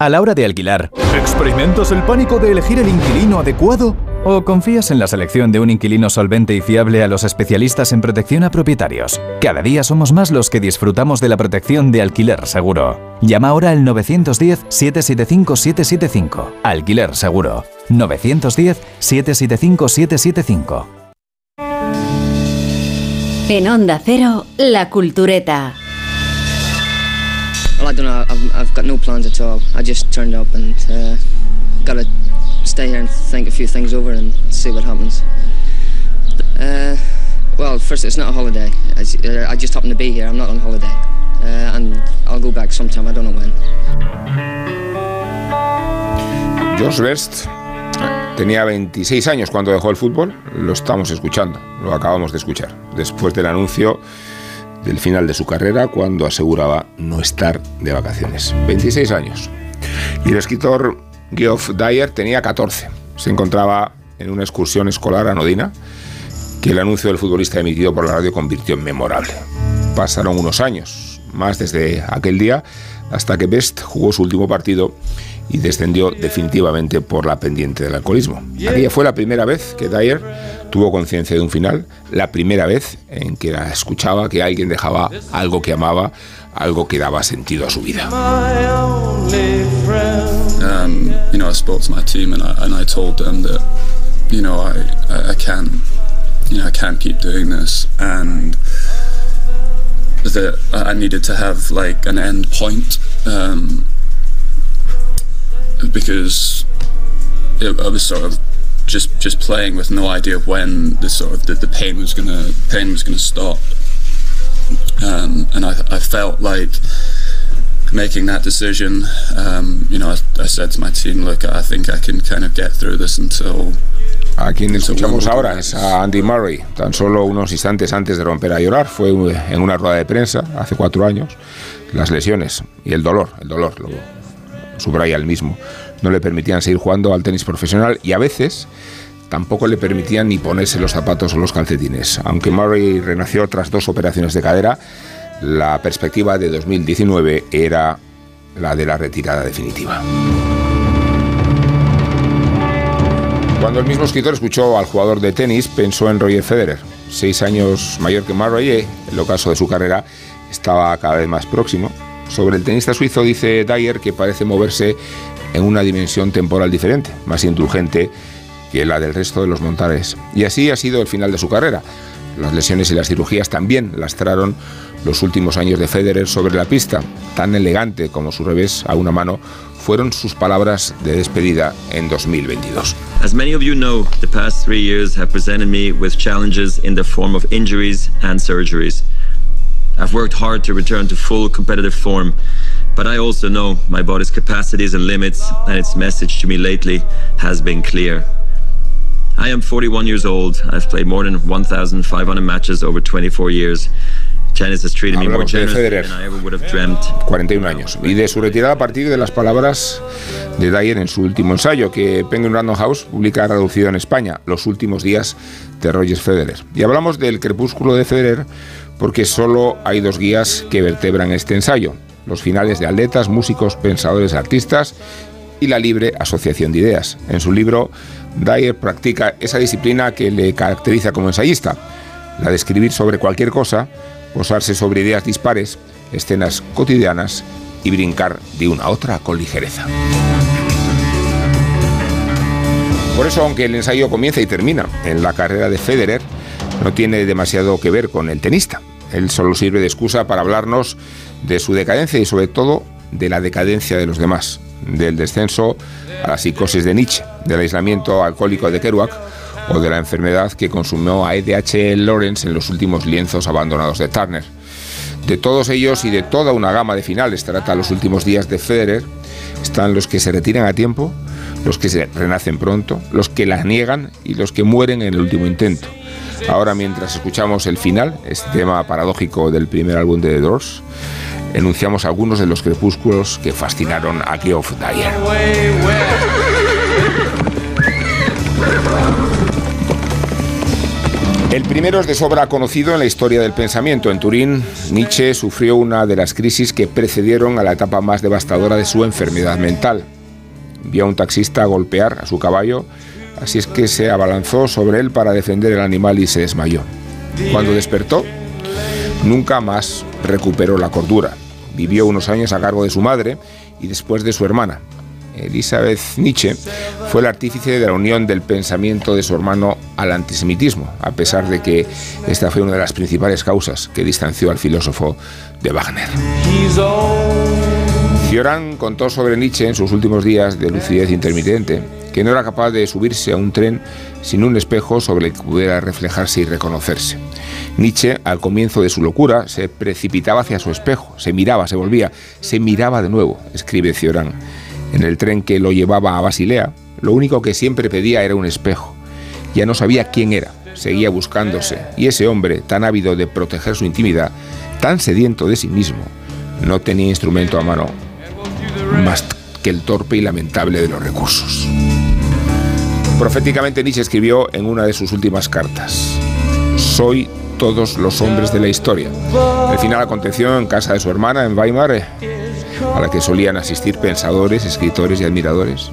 A la hora de alquilar, ¿experimentas el pánico de elegir el inquilino adecuado? ¿O confías en la selección de un inquilino solvente y fiable a los especialistas en protección a propietarios? Cada día somos más los que disfrutamos de la protección de alquiler seguro. Llama ahora al 910-775-775. Alquiler seguro. 910-775-775. En Onda Cero, La Cultureta. Well, I don't know. I've, I've got no plans at all. I just turned up and uh, got to stay here and think a few things over and see what happens. Uh, well, first, it's not a holiday. I, uh, just happen to be here. I'm not on holiday. Uh, and I'll go back sometime. I don't know when. Josh Best tenía 26 años cuando dejó el fútbol. Lo estamos escuchando, lo acabamos de escuchar. Después del anuncio del final de su carrera cuando aseguraba no estar de vacaciones. 26 años. Y el escritor Geoff Dyer tenía 14. Se encontraba en una excursión escolar anodina que el anuncio del futbolista emitido por la radio convirtió en memorable. Pasaron unos años, más desde aquel día, hasta que Best jugó su último partido y descendió definitivamente por la pendiente del alcoholismo. Aquella fue la primera vez que Dyer tuvo conciencia de un final, la primera vez en que la escuchaba que alguien dejaba algo que amaba, algo que daba sentido a su vida. That I needed to have like an end point um, because I was sort of just just playing with no idea when the sort of the, the pain was gonna pain was gonna stop um, and I, I felt like making that decision um, you know I, I said to my team look I think I can kind of get through this until A quien escuchamos ahora es a Andy Murray, tan solo unos instantes antes de romper a llorar. Fue en una rueda de prensa hace cuatro años. Las lesiones y el dolor, el dolor, lo subraya el mismo, no le permitían seguir jugando al tenis profesional y a veces tampoco le permitían ni ponerse los zapatos o los calcetines. Aunque Murray renació tras dos operaciones de cadera, la perspectiva de 2019 era la de la retirada definitiva. Cuando el mismo escritor escuchó al jugador de tenis, pensó en Roger Federer, seis años mayor que Murray, el ocaso de su carrera estaba cada vez más próximo. Sobre el tenista suizo dice Dyer que parece moverse en una dimensión temporal diferente, más indulgente que la del resto de los montares. Y así ha sido el final de su carrera. Las lesiones y las cirugías también lastraron los últimos años de Federer sobre la pista. Tan elegante como su revés a una mano fueron sus palabras de despedida en 2022. As many of you know, the past three years have presented me with challenges in the form of injuries and surgeries. I've worked hard to return to full competitive form, but I also know my body's capacities and limits, and its message to me lately has been clear. I am 41 years old. I've played more than 1,500 matches over 24 years. Tennis has treated me more generously than I ever would have dreamt. 41 años. Y de su retirada a partir de las palabras de Dyer en su último ensayo, que Penguin Random House publica traducido en España, Los últimos días de Roger Federer. Y hablamos del crepúsculo de Federer porque solo hay dos guías que vertebran este ensayo. Los finales de atletas, músicos, pensadores, artistas y la libre asociación de ideas. En su libro, Dyer practica esa disciplina que le caracteriza como ensayista, la de escribir sobre cualquier cosa, posarse sobre ideas dispares, escenas cotidianas y brincar de una a otra con ligereza. Por eso, aunque el ensayo comienza y termina en la carrera de Federer, no tiene demasiado que ver con el tenista. Él solo sirve de excusa para hablarnos de su decadencia y sobre todo de la decadencia de los demás, del descenso a la psicosis de Nietzsche, del aislamiento alcohólico de Kerouac o de la enfermedad que consumió a E.D.H. Lawrence en los últimos lienzos abandonados de Turner. De todos ellos y de toda una gama de finales trata los últimos días de Federer, están los que se retiran a tiempo, los que se renacen pronto, los que la niegan y los que mueren en el último intento. Ahora, mientras escuchamos el final, este tema paradójico del primer álbum de The Doors, enunciamos algunos de los crepúsculos que fascinaron a Geoff Dyer. El primero es de sobra conocido en la historia del pensamiento. En Turín, Nietzsche sufrió una de las crisis que precedieron a la etapa más devastadora de su enfermedad mental. Vio a un taxista golpear a su caballo, así es que se abalanzó sobre él para defender el animal y se desmayó. Cuando despertó, nunca más recuperó la cordura. Vivió unos años a cargo de su madre y después de su hermana. Elizabeth Nietzsche fue el artífice de la unión del pensamiento de su hermano al antisemitismo, a pesar de que esta fue una de las principales causas que distanció al filósofo de Wagner. Cioran contó sobre Nietzsche en sus últimos días de lucidez intermitente que no era capaz de subirse a un tren sin un espejo sobre el que pudiera reflejarse y reconocerse. Nietzsche, al comienzo de su locura, se precipitaba hacia su espejo, se miraba, se volvía, se miraba de nuevo, escribe Cioran. En el tren que lo llevaba a Basilea, lo único que siempre pedía era un espejo. Ya no sabía quién era, seguía buscándose, y ese hombre, tan ávido de proteger su intimidad, tan sediento de sí mismo, no tenía instrumento a mano más que el torpe y lamentable de los recursos. Proféticamente Nietzsche escribió en una de sus últimas cartas, Soy todos los hombres de la historia. El final aconteció en casa de su hermana en Weimar, eh, a la que solían asistir pensadores, escritores y admiradores.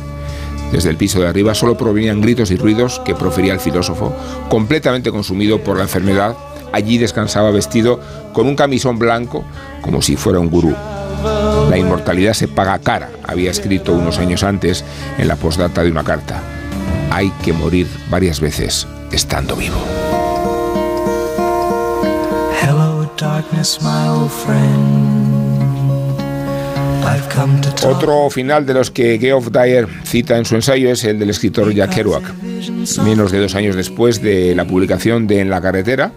Desde el piso de arriba solo provenían gritos y ruidos que profería el filósofo, completamente consumido por la enfermedad. Allí descansaba vestido con un camisón blanco, como si fuera un gurú. La inmortalidad se paga cara, había escrito unos años antes en la postdata de una carta. Hay que morir varias veces estando vivo. Hello, darkness, my old. Otro final de los que Geoff Dyer cita en su ensayo es el del escritor Jack Kerouac. Menos de dos años después de la publicación de En la carretera,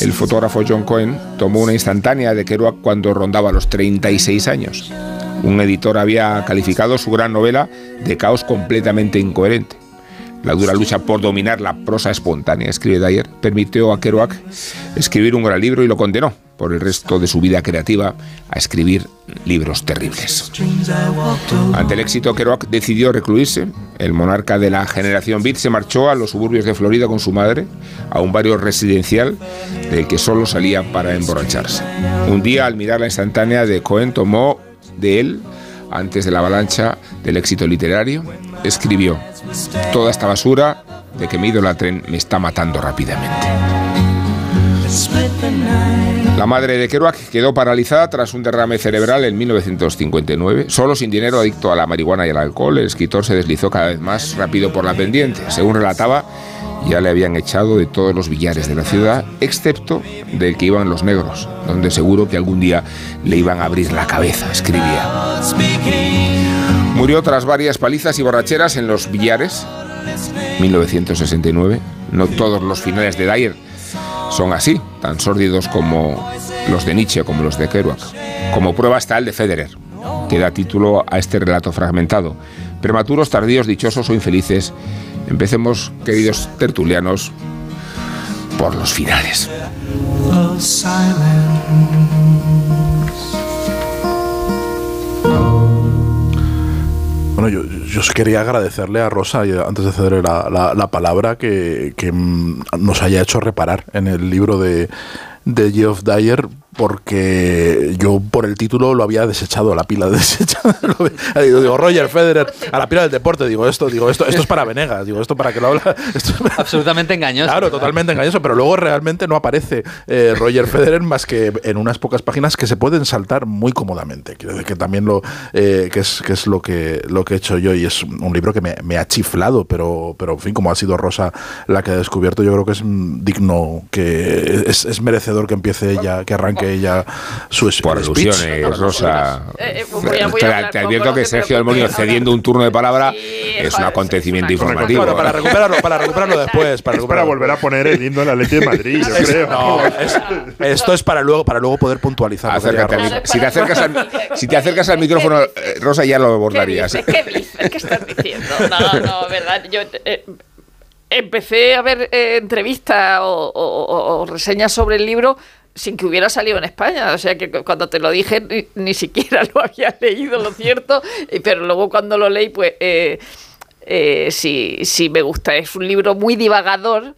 el fotógrafo John Cohen tomó una instantánea de Kerouac cuando rondaba los 36 años. Un editor había calificado su gran novela de caos completamente incoherente. La dura lucha por dominar la prosa espontánea, escribe Dyer, permitió a Kerouac escribir un gran libro y lo condenó por el resto de su vida creativa a escribir libros terribles. Ante el éxito, Kerouac decidió recluirse. El monarca de la generación Beat se marchó a los suburbios de Florida con su madre, a un barrio residencial del que solo salía para emborracharse. Un día, al mirar la instantánea de Cohen, tomó de él, antes de la avalancha del éxito literario, escribió, Toda esta basura de que me idolatren me está matando rápidamente. La madre de Kerouac quedó paralizada tras un derrame cerebral en 1959. Solo sin dinero, adicto a la marihuana y al alcohol, el escritor se deslizó cada vez más rápido por la pendiente. Según relataba, ya le habían echado de todos los billares de la ciudad, excepto del que iban los negros, donde seguro que algún día le iban a abrir la cabeza, escribía. Murió tras varias palizas y borracheras en los billares, 1969. No todos los finales de Dyer son así, tan sórdidos como los de Nietzsche como los de Kerouac. Como prueba está el de Federer, que da título a este relato fragmentado. Prematuros, tardíos, dichosos o infelices. Empecemos, queridos tertulianos, por los finales. Bueno, yo, yo quería agradecerle a Rosa, y antes de cederle la, la- la palabra, que, que, mm, nos haya hecho reparar en el libro de, de Geoff Dyer, porque yo por el título lo había desechado, la pila desechada. Digo, Roger Federer, a la pila del deporte, digo esto, digo esto, esto es para Venegas, digo esto para que lo habla. esto es- Absolutamente engañoso. Claro, totalmente engañoso, pero luego realmente no aparece eh, Roger Federer más que en unas pocas páginas que se pueden saltar muy cómodamente. Quiero decir que también lo eh, que es que es lo que lo que he hecho yo y es un libro que me, me ha chiflado, pero pero en fin, como ha sido Rosa la que ha descubierto, yo creo que es mm, digno que es, es merecedor que empiece ella, que arranque ella su es- Por alusiones, Rosa. Eh, eh, voy a- voy a Te, advierto que Sergio preocupes. Almonio cediendo un turno de palabra es un joder, acontecimiento informativo. Bueno, para recuperarlo, para recuperarlo después, para Es volver a poner el himno de la Leti de Madrid, yo Es- creo. no, es- esto es para luego, para luego poder puntualizar. Acércate si, te acercas al, si te acercas al micrófono, eh, Rosa, ya lo ¿Qué abordarías. ¿Qué dices? ¿Qué estás diciendo? No, no, verdad. Yo eh, empecé a ver eh, entrevistas o, o- o- o reseñas sobre el libro sin que hubiera salido en España. O sea que cu- cuando te lo dije ni, ni siquiera lo había leído, lo cierto. Pero luego cuando lo leí, pues eh, eh, sí, sí me gusta. Es un libro muy divagador.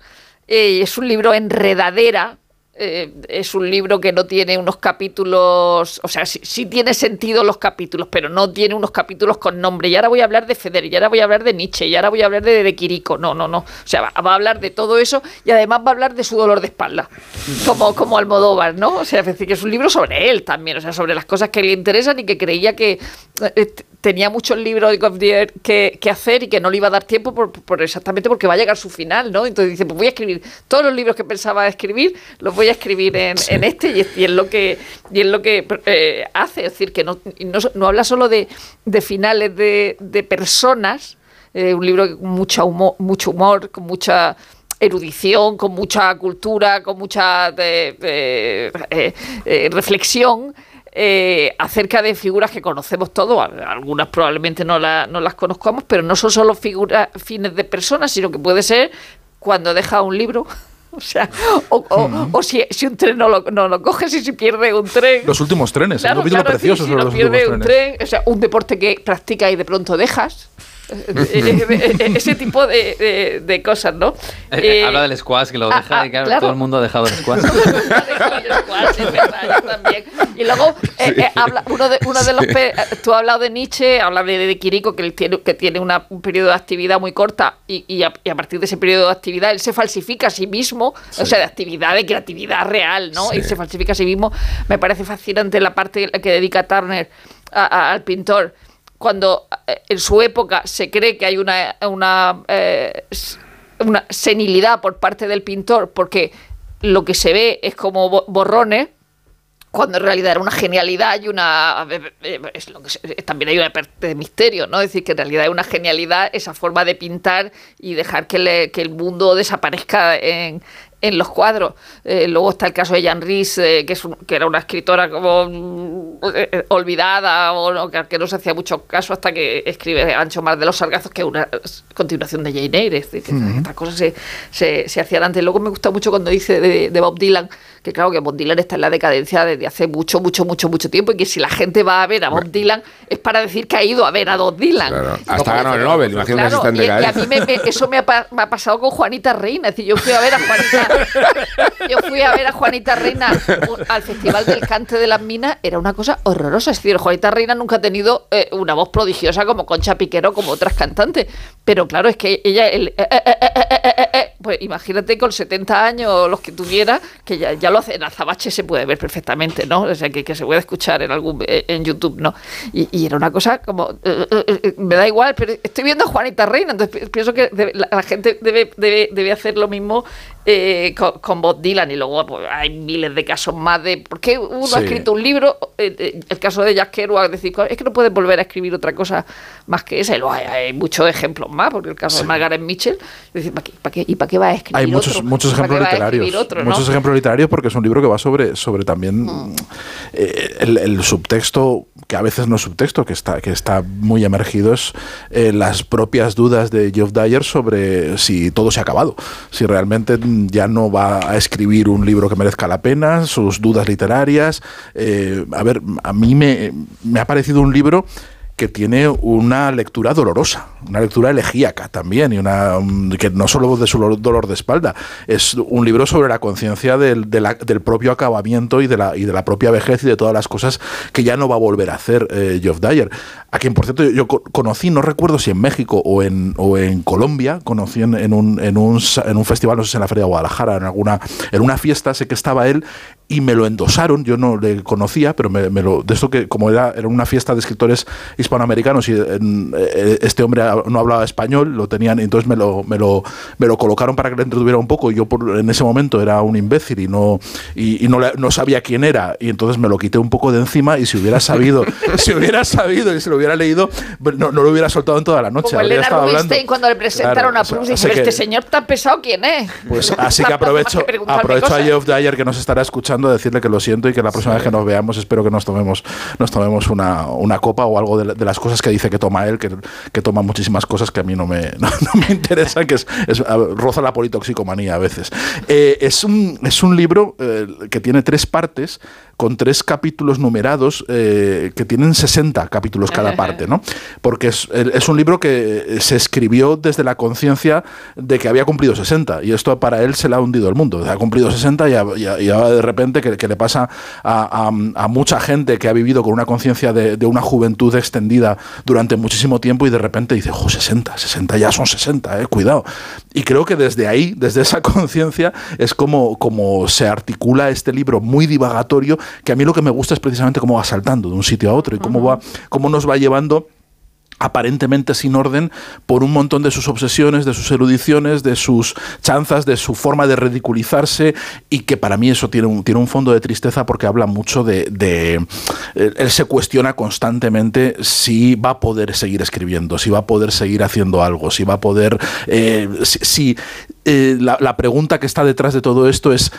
eh, es un libro enredadera. Eh, es un libro que no tiene unos capítulos, o sea, sí, tiene sentido los capítulos, pero no tiene unos capítulos con nombre. Y ahora voy a hablar de Federer, y ahora voy a hablar de Nietzsche, y ahora voy a hablar de, de Quirico. No, no, no. O sea, va, a hablar de todo eso y además va a hablar de su dolor de espalda, como, como Almodóvar, ¿no? O sea, es decir, que es un libro sobre él también, o sea, sobre las cosas que le interesan y que creía que eh, tenía muchos libros de que, que hacer y que no le iba a dar tiempo por, por exactamente porque va a llegar su final, ¿no? Entonces dice, pues voy a escribir todos los libros que pensaba escribir, los voy a escribir en, en este y es, y es lo que y es lo que eh, hace, es decir, que no, no, no habla solo de, de finales de, de personas, eh, un libro con mucha humor, mucho humor, con mucha erudición, con mucha cultura, con mucha de- eh, reflexión eh, acerca de figuras que conocemos todos, algunas probablemente no, la- no las conozcamos, pero no son solo figuras fines de personas, sino que puede ser cuando deja un libro. O sea, o, o- o si, si un tren no lo, no lo coges y si pierde un tren. Los últimos trenes, Claro, un capítulo claro, precioso si sobre lo los pierde últimos un trenes. tren, o sea, un deporte que practica y de pronto dejas. Eh, eh, eh, eh, Ese tipo de, de- de cosas, ¿no? Eh, Eh, habla del squash, que lo ah, deja, ah, y claro, claro. todo el mundo ha dejado el squash. Y luego, eh, eh, habla, uno, de, uno de los. eh, tú has hablado de Nietzsche, hablas de, de Quirico, que él tiene, que tiene una- un periodo de actividad muy corta, y, y a, y a partir de ese periodo de actividad él se falsifica a sí mismo, o sea, de actividad, de creatividad real, ¿no? Sí. Y se falsifica a sí mismo. Me parece fascinante la parte que dedica Turner a- a- al pintor. Cuando eh, en su época se cree que hay una, una eh, una senilidad por parte del pintor, porque lo que se ve es como bo- borrones, cuando en realidad era una genialidad y una eh, es lo que se- también hay una parte de misterio no es decir que en realidad es una genialidad esa forma de pintar y dejar que, que el mundo desaparezca en, en los cuadros Eh, luego está el caso de Jan Ries eh, que es un- que era una escritora como mm, eh, olvidada o no, que, que no se hacía mucho caso hasta que escribe Ancho Mar de los Sargazos que es una continuación de Jane Eyre es decir, que Ujú. estas cosas se, se, se hacían antes luego me gusta mucho cuando dice de, de Bob Dylan que claro que Bob Dylan está en la decadencia desde hace mucho, mucho, mucho, mucho tiempo y que si la gente va a ver a Bob Dylan es para decir que ha ido a ver a Bob Dylan. Hasta ganó el Nobel, imagínate está en y, y a mí me- me- eso me ha, pa- me ha pasado con Juanita Reina. Es decir, yo fui a ver a Juanita, yo fui a ver a Juanita Reina al Festival del Cante de las Minas. Era una cosa horrorosa. Es decir, Juanita Reina nunca ha tenido eh, una voz prodigiosa como Concha Piquero, como otras cantantes. Pero claro, es que ella, el- eh, eh, pues imagínate con 70 años los que tuviera, que ya, ya lo hace en Azabache se puede ver perfectamente, ¿no? O sea, que, que se puede escuchar en algún eh, en YouTube, ¿no? Y, era una cosa como, eh, eh, me da igual, pero estoy viendo a Juanita Reina, entonces pi- pienso que la, la gente debe, debe, debe hacer lo mismo eh, con, con Bob Dylan y luego pues, hay miles de casos más de por qué uno Sí. ha escrito un libro eh, eh, el caso de Jack Kerouac decir es que no puedes volver a escribir otra cosa más que esa y luego hay, hay muchos ejemplos más porque el caso de Margaret Mitchell decir, ¿para qué, para qué, y para qué va a escribir Hay muchos, otro? muchos ¿Para qué ejemplos literarios. no? Muchos ejemplos literarios porque es un libro que va sobre, sobre también Mm. eh, el, el subtexto, que a veces no es subtexto, que está, que está muy emergido, es las propias dudas de Geoff Dyer sobre si todo se ha acabado, si realmente ya no va a escribir un libro que merezca la pena, sus dudas literarias. Eh, a ver, a mí me, me ha parecido un libro que tiene una lectura dolorosa, una lectura elegíaca también, y una mm, que no solo de su lo- dolor de espalda, es un libro sobre la conciencia del, del propio acabamiento y de, la, y de la propia vejez y de todas las cosas que ya no va a volver a hacer eh, Geoff Dyer. A quien, por cierto, yo, yo co- conocí, no recuerdo si en México o en, o en Colombia, conocí en, un, en, un, en un festival, no sé si en la Feria de Guadalajara, en alguna en una fiesta, sé que estaba él y me lo endosaron, yo no le conocía, pero me, me lo, de esto que como era, era una fiesta de escritores hispanoamericanos y en, eh, este hombre no hablaba español, lo tenían, entonces me lo, me lo, me lo colocaron para que le entretuviera un poco, y yo por, en ese momento era un imbécil y no, y, y no, no sabía quién era, y entonces me lo quité un poco de encima, y si hubiera sabido, si hubiera sabido y si lo hubiera leído, pues no, no lo hubiera soltado en toda la noche. como Elena. Rubinstein cuando le presentaron Claro, a o sea, Proust y así dice, este señor tan pesado, ¿quién es? Pues así que aprovecho, aprovecho a. Geoff Dyer que nos estará escuchando a decirle que lo siento y que la próxima vez que nos veamos espero que nos tomemos, nos tomemos una, una copa o algo de, la- de las cosas que dice que toma él, que, que toma muchísimas cosas que a mí no me, no, no me interesan, que es, roza la politoxicomanía a veces. Eh, es, un, es un libro eh, que tiene tres partes con tres capítulos numerados eh, que tienen 60 capítulos cada parte, ¿no? Porque es, un libro que se escribió desde la conciencia de que había cumplido 60 y esto para él se le ha hundido el mundo. Ha cumplido 60 y, ahora de repente que, que le pasa a, a- a mucha gente que ha vivido con una conciencia de, de una juventud extendida durante muchísimo tiempo y de repente dice, jo, 60, 60 ya son 60, eh, cuidado. Y creo que desde ahí, desde esa conciencia, es como, como se articula este libro muy divagatorio, que a mí lo que me gusta es precisamente cómo va saltando de un sitio a otro y cómo, va, cómo nos va llevando aparentemente sin orden por un montón de sus obsesiones, de sus erudiciones, de sus chanzas, de su forma de ridiculizarse y que para mí eso tiene un, tiene un fondo de tristeza porque habla mucho de, de- Él se cuestiona constantemente si va a poder seguir escribiendo, si va a poder seguir haciendo algo, si va a poder... eh, si si, eh, la, la pregunta que está detrás de todo esto es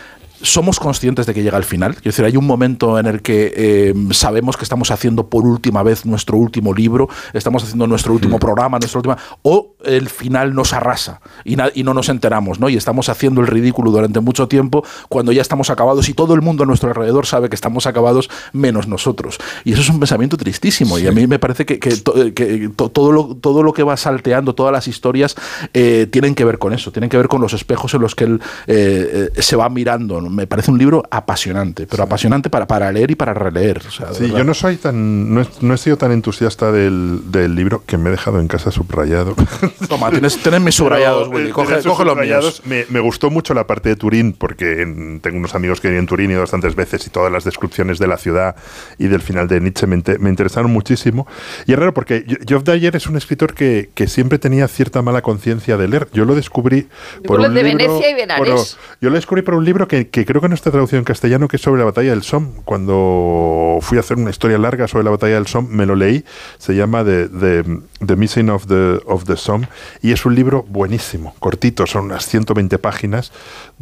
somos conscientes de que llega el final. Quiero decir, hay un momento en el que eh, sabemos que estamos haciendo por última vez nuestro último libro, estamos haciendo nuestro último programa, nuestra última. O el final nos arrasa y, no nos enteramos, ¿no? Y estamos haciendo el ridículo durante mucho tiempo cuando ya estamos acabados y todo el mundo a nuestro alrededor sabe que estamos acabados menos nosotros. Y eso es un pensamiento tristísimo. Y a mí me parece que, que to- eh, que to- todo, lo, todo lo que va salteando, todas las historias, eh, tienen que ver con eso, tienen que ver con los espejos en los que él eh, se va mirando. ¿no? Me parece un libro apasionante, pero apasionante para, para leer y para releer. o sea, Sí, verdad. yo no soy tan, no he, no he sido tan entusiasta del, del libro que me he dejado en casa subrayado. Toma, tienes, tienes mis subrayados, Pero, Willy. eh, Coge, coge los subrayados, míos. Me, me gustó mucho la parte de Turín, porque en- tengo unos amigos que viven en Turín y bastantes veces y todas las descripciones de la ciudad y del final de Nietzsche me, me interesaron muchísimo. Y es raro porque Geoff Dyer es un escritor que, que siempre tenía cierta mala conciencia de leer. Yo lo descubrí por un de libro... Venecia y bueno, yo lo descubrí por un libro que, que creo que no está traducido en castellano, que es sobre la batalla del Somme. Cuando fui a hacer una historia larga sobre la batalla del Somme, me lo leí. Se llama The, The, The Missing of the, of the Somme. Y es un libro buenísimo, cortito, son unas 120 páginas,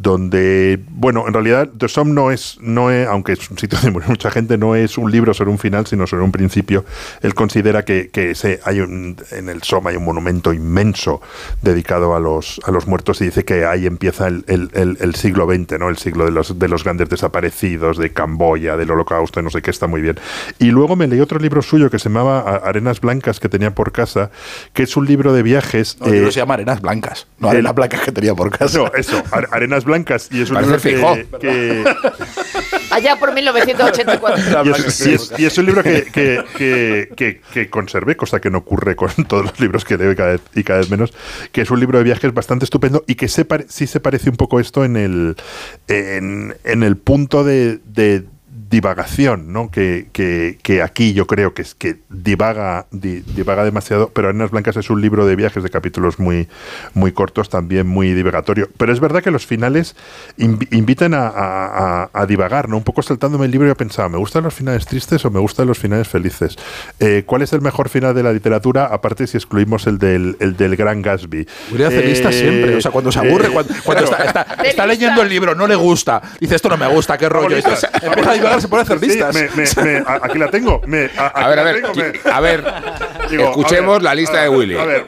donde, bueno, en realidad The Somme no es, no es aunque es un sitio donde muere mucha gente, no es un libro sobre un final, sino sobre un principio. Él considera que, que ese, hay un, en el Somme hay un monumento inmenso dedicado a los, a los muertos y dice que ahí empieza el, el- el- el siglo XX, ¿no? el siglo de los, de los grandes desaparecidos, de Camboya, del holocausto, no sé qué, está muy bien. Y luego me leí otro libro suyo que se llamaba Arenas Blancas que tenía por casa, que es un libro de viajes. No, el libro eh, se llama Arenas Blancas, no Arenas Blancas que tenía por casa. no, eso, Are- Arenas Blancas. Y es un Parece libro que, que- Allá por 1984. y, es, y es- y es un libro que, que- que- que- que conservé, cosa que no ocurre con todos los libros que leo y cada, vez, y cada vez menos, que es un libro de viajes bastante estupendo y que se pare- sí se parece un poco esto en el, en, en el punto de, de- divagación, ¿no? Que, que- que aquí yo creo que es que divaga, di- divaga demasiado, pero Arenas Blancas es un libro de viajes de capítulos muy, muy cortos, también muy divagatorio. Pero es verdad que los finales invi- invitan a, a- a- a divagar, ¿no? Un poco saltándome el libro yo pensaba, ¿me gustan los finales tristes o me gustan los finales felices? Eh, ¿Cuál es el mejor final de la literatura, aparte si excluimos el del, el del Gran Gatsby? Realista Eh, siempre. O sea, cuando se aburre, eh, cuando, cuando claro. está, está- está leyendo el libro, no le gusta. Dice, esto no me gusta, qué rollo. Y entonces empieza a divagar, se pone a hacer Sí, listas. me- me- me- a- aquí la tengo. me- a, aquí A ver, la a ver, tengo, me- a ver, Digo, escuchemos a ver, la lista a de Willy. A ver,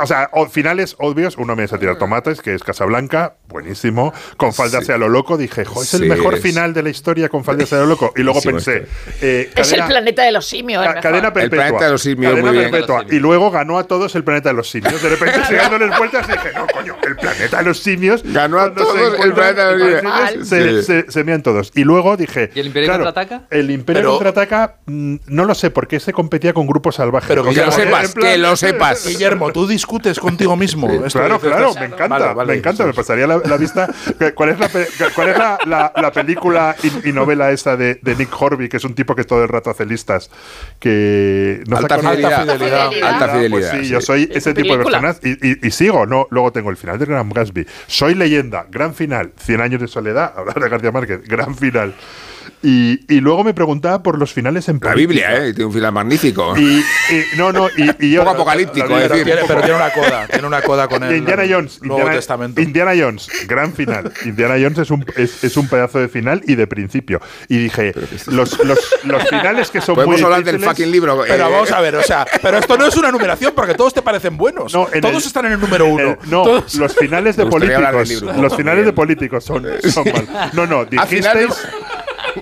o sea, o- finales obvios. Uno me es a tirar tomates, que es Casablanca, buenísimo. Con falda hacia lo loco, dije, jo, es el Sí, mejor es- final de la historia con falda hacia lo loco. Y luego pensé, eh, Es el cadena- planeta de los simios. el Ca- cadena perpetua. planeta de los simios, cadena muy bien. perpetua. Y luego ganó a todos el planeta de los simios. De repente, dándoles vueltas y dije, no, coño, el planeta de los simios. Ganó a todos el planeta de los el simios. planeta Se, Sí. se- se mean todos. Y luego dije. ¿Y el Imperio claro, contraataca? El Imperio Pero- contraataca, mm, no lo sé, porque ese competía con grupos salvajes. Pero que lo sepas, plan- que lo sepas. Guillermo, tú discutes contigo mismo. Esto Claro, claro, me encanta, Vale, vale, me encanta, me eso es. pasaría la, la vista. ¿Cuál es la, cuál es la, la- la película y, y novela esa de, de Nick Horby, que es un tipo que todo el rato hace listas? Que no Alta fidelidad. Alta fidelidad. Alta Pues fidelidad. sí, sí. yo soy Es ese tipo de película. personas y, y- y sigo, ¿no? Luego tengo el final de Gran Gatsby. Soy leyenda, gran final. 100 años de soledad, hablar de García Márquez, gran final. Y, y luego me preguntaba por los finales en La política. Biblia, ¿eh? Tiene un final magnífico. Y, y- no, no, y, y yo- Poco apocalíptico, Pero decir, tiene, pero tiene una coda, tiene una coda con el Indiana Jones, Nuevo Indiana, Testamento. Indiana Jones, gran final. Indiana Jones es un, es, es un pedazo de final y de principio. Y dije, los, los, los finales que son muy Podemos hablar del fucking libro. Pero eh, vamos a ver, o sea, pero esto no es una numeración porque todos te parecen buenos. No, todos el- están en el número uno. el- no, Todos- los finales de políticos. libro. Los finales de políticos son, son mal. No, no, dijisteis.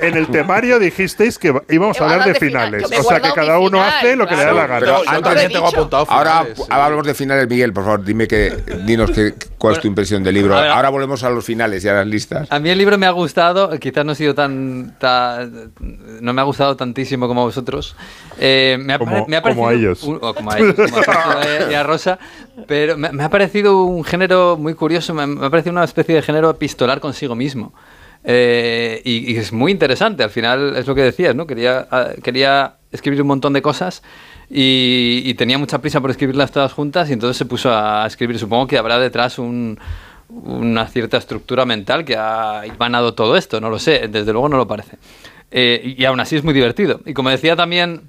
En el temario dijisteis que íbamos a hablar de finales. O sea que cada uno hace lo que le da la gana. Antes- también tengo apuntado Ahora finales, sí. hablamos de finales, Miguel, por favor, dime que, dinos que, cuál es tu impresión del libro. Ahora volvemos a los finales y a las listas. A mí el libro me ha gustado, quizás no ha sido tan, tan- no me ha gustado tantísimo como a vosotros. Eh, me, ha, Como- me ha como a parecido ellos. un- o como a ellos, como a y a Rosa, pero me, me ha parecido un género muy curioso, me, me ha parecido una especie de género epistolar consigo mismo. Eh, y, y es muy interesante, al final es lo que decías, ¿no? Quería, ah, quería escribir un montón de cosas y, y tenía mucha prisa por escribirlas todas juntas y entonces se puso a escribir. Supongo que habrá detrás un, una cierta estructura mental que ha ganado todo esto, no lo sé, desde luego no lo parece. Eh, y aún así es muy divertido. Y como decía también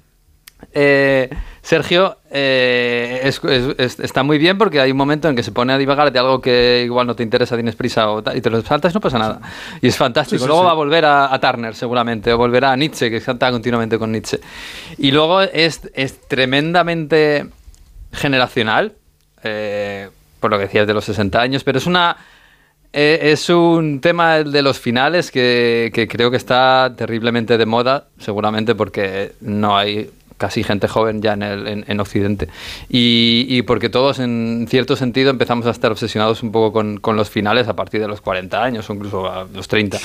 eh, Sergio, eh, es- es- es- está muy bien porque hay un momento en que se pone a divagar de algo que igual no te interesa, tienes prisa o tal, y te lo saltas y no pasa nada. Y es fantástico. Sí, sí, luego sí. va a volver a, a Turner seguramente, o volverá a Nietzsche, que canta continuamente con Nietzsche. Y luego es, es tremendamente generacional, eh, por lo que decías de los 60 años, pero es una... eh, es un tema de los finales que, que creo que está terriblemente de moda, seguramente porque no hay casi gente joven ya en, el, en, en Occidente. Y, y porque todos, en cierto sentido, empezamos a estar obsesionados un poco con, con los finales a partir de los 40 años o incluso a los 30.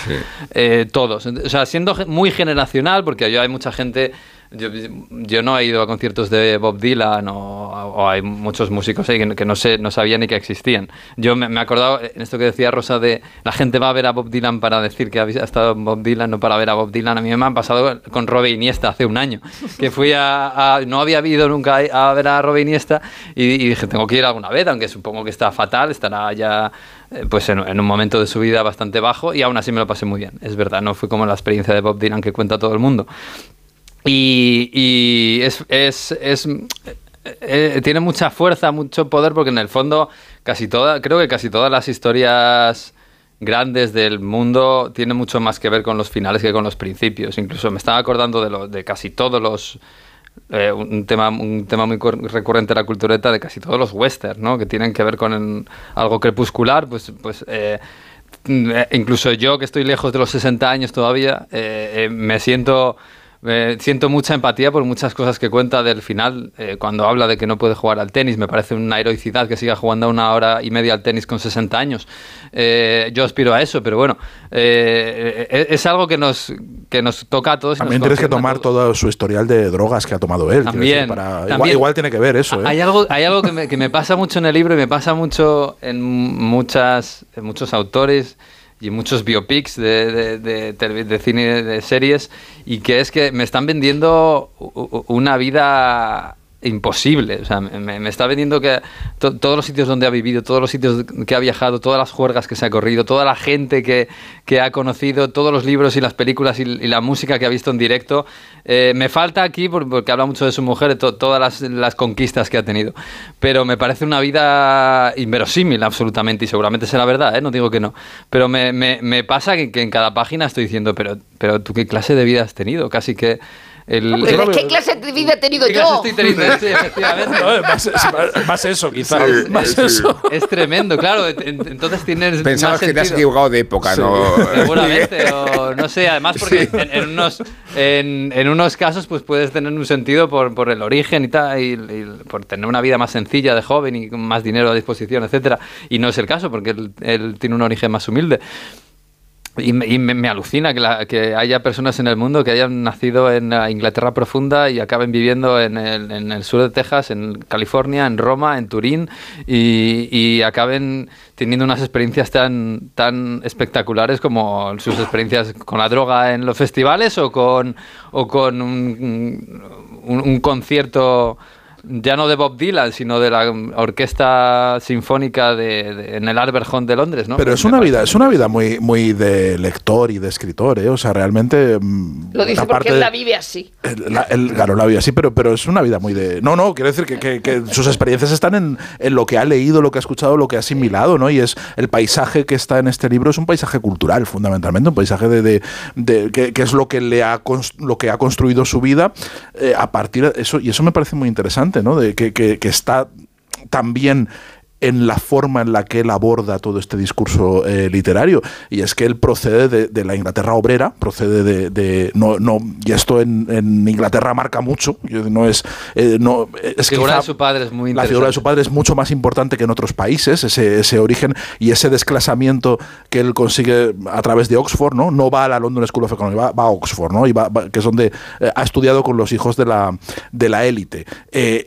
Eh, todos. O sea, siendo muy generacional, porque hay mucha gente... Yo, no he ido a conciertos de Bob Dylan o, hay muchos músicos ahí que, no sé, no sabía ni que existían. Yo me, he acordado en esto que decía Rosa de la gente va a ver a Bob Dylan para decir que ha estado en Bob Dylan, no para ver a Bob Dylan. A mí me han pasado con Robe Iniesta hace un año, que fui a, a- no había ido nunca a ver a Robe Iniesta y, y dije tengo que ir alguna vez, aunque supongo que está fatal, estará ya eh, pues en, en un momento de su vida bastante bajo y aún así me lo pasé muy bien. Es verdad, no fue como la experiencia de Bob Dylan que cuenta todo el mundo. Y, y es, es, eh, eh, tiene mucha fuerza, mucho poder, porque en el fondo casi toda, creo que casi todas las historias grandes del mundo tienen mucho más que ver con los finales que con los principios. Incluso me estaba acordando de, de casi todos los... eh, un, tema, un tema muy recurrente en la cultureta de casi todos los westerns, ¿no? Que tienen que ver con algo crepuscular, pues... pues eh, mm, eh, incluso yo que estoy lejos de los 60 años todavía, me siento eh, siento mucha empatía por muchas cosas que cuenta del final. eh, cuando habla de que no puede jugar al tenis, me parece una heroicidad que siga jugando una hora y media al tenis con 60 años. Eh, yo aspiro a eso, pero bueno, eh, eh, es algo que nos, que nos toca a todos. También tienes que tomar todo su historial de drogas que ha tomado él. También, decir, para- igual, también. igual tiene que ver eso. ¿eh? Hay algo, hay algo que, me, que me pasa mucho en el libro y me pasa mucho en muchas, en muchos autores y muchos biopics de, de, de, cine, de series, y que es que me están vendiendo una vida imposible. O sea, me, me está vendiendo que to- todos los sitios donde ha vivido, todos los sitios que ha viajado, todas las juergas que se ha corrido, toda la gente que, que ha conocido, todos los libros y las películas y, la música que ha visto en directo. Eh, me falta aquí, por- porque habla mucho de su mujer, to- todas las, las conquistas que ha tenido. Pero me parece una vida inverosímil, absolutamente, y seguramente será verdad, ¿eh? no digo que no. Pero me, me- me pasa que, que en cada página estoy diciendo, pero, pero tú qué clase de vida has tenido, casi que... El, Pero ¿Qué clase de vida he tenido ¿Qué clase yo? estoy teniendo? Sí, efectivamente. No, más, es- más eso, quizás. Sí, más sí. eso. Es tremendo, claro. en- Entonces tienes. Pensabas más que te has sentido. equivocado de época, ¿no? Seguramente, o no sé, además porque Sí. en, en unos, en, en unos casos pues puedes tener un sentido por, por el origen y tal, y, y por tener una vida más sencilla de joven y con más dinero a disposición, etcétera Y no es el caso, porque él, él tiene un origen más humilde. Y, me, y me- me alucina que, la- que haya personas en el mundo que hayan nacido en la Inglaterra profunda y acaben viviendo en el, en el sur de Texas, en California, en Roma, en Turín y, y acaben teniendo unas experiencias tan, tan espectaculares como sus experiencias con la droga en los festivales o con, o con un- un concierto ya no de Bob Dylan, sino de la orquesta sinfónica de, de- en el Albert Hall de Londres, ¿no? Pero es una vida, es una vida muy, muy de lector y de escritor, ¿eh? O sea, realmente. mm, Lo dice porque él de- la vive así. el- la- el- claro, la vida sí, pero, pero es una vida muy de. No, no, quiero decir que, que- que sus experiencias están en, en lo que ha leído, lo que ha escuchado, lo que ha asimilado, ¿no? Y es el paisaje que está en este libro es un paisaje cultural, fundamentalmente, un paisaje de, de- de- que, que es lo que le ha lo que ha construido su vida eh, a partir de eso, y eso me parece muy interesante, ¿no? De que, que- que está también en la forma en la que él aborda todo este discurso eh, literario. Y es que él procede de, de la Inglaterra obrera, procede de... de- no, no, y esto en, en Inglaterra marca mucho. No es, eh, no, es La figura de su padre es muy la figura de su padre es mucho más importante que en otros países, ese, ese origen y ese desclasamiento que él consigue a través de Oxford, ¿no? No va a la London School of Economics, va, va a Oxford, ¿no? Y va- va- que es donde eh, ha estudiado con los hijos de la, de la élite.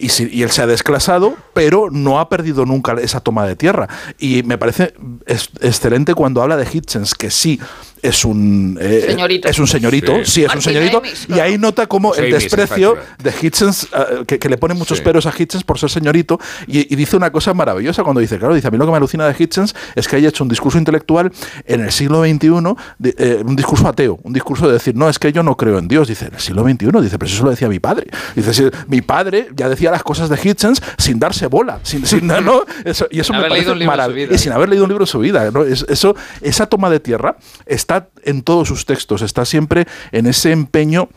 Y, si- y él se ha desclasado, pero no ha perdido nunca esa toma de tierra. Y me parece es- excelente cuando habla de Hitchens, que sí es un eh, Señorito. es un señorito, Sí. sí, es un señorito, Amis, y ahí nota como el desprecio de Hitchens, eh, que, que le pone muchos Sí. peros a Hitchens por ser señorito, y, y dice una cosa maravillosa cuando dice, claro, dice, a mí lo que me alucina de Hitchens es que haya hecho un discurso intelectual en el siglo XXI, de- eh, un discurso ateo, un discurso de decir, no, es que yo no creo en Dios, dice, en el siglo XXI, dice, pero eso lo decía mi padre, dice, "Si mi padre ya decía las cosas de Hitchens sin darse bola, sin, sin- ¿no? Eso, y eso Sin me haber leído parece un libro en su maravilloso, vida. y sin haber leído un libro en su vida, ¿no? Es- eso, esa toma de tierra está en todos sus textos, está siempre en ese empeño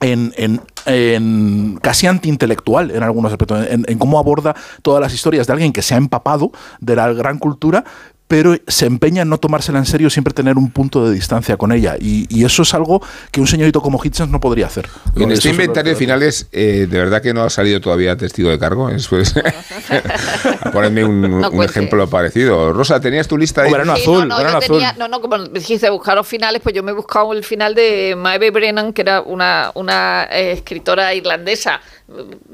en, en- en casi antiintelectual en algunos aspectos, en, en cómo aborda todas las historias de alguien que se ha empapado de la gran cultura, pero se empeña en no tomársela en serio, siempre tener un punto de distancia con ella. Y, y eso es algo que un señorito como Hitchens no podría hacer. En este inventario de finales, eh, de verdad que no ha salido todavía testigo de cargo. Es, pues, Ponedme un, No un cuente. ejemplo parecido. Rosa, ¿tenías tu lista ahí? Verano Sí, azul, no, no, verano azul. tenía, no, no, como dijiste, buscar los finales, pues yo me he buscado el final de Maeve Brennan, que era una, una eh, escritora irlandesa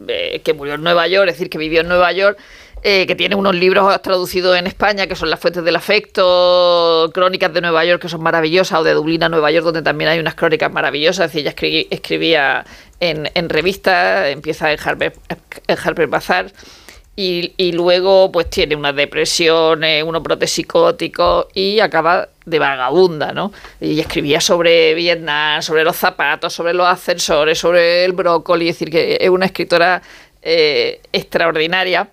eh, que murió en Nueva York, es decir, que vivió en Nueva York, eh, que tiene unos libros traducidos en España, que son Las Fuentes del Afecto, Crónicas de Nueva York, que son maravillosas, o de Dublín a Nueva York, donde también hay unas crónicas maravillosas. Es decir, ella escri- escribía en, revistas, empieza en Harper, en Harper Bazaar. Y, luego pues tiene una depresión, eh, unos brotes psicóticos y acaba de vagabunda, ¿no? Y escribía sobre Vietnam, sobre los zapatos, sobre los ascensores, sobre el brócoli, es decir, que es una escritora eh, extraordinaria,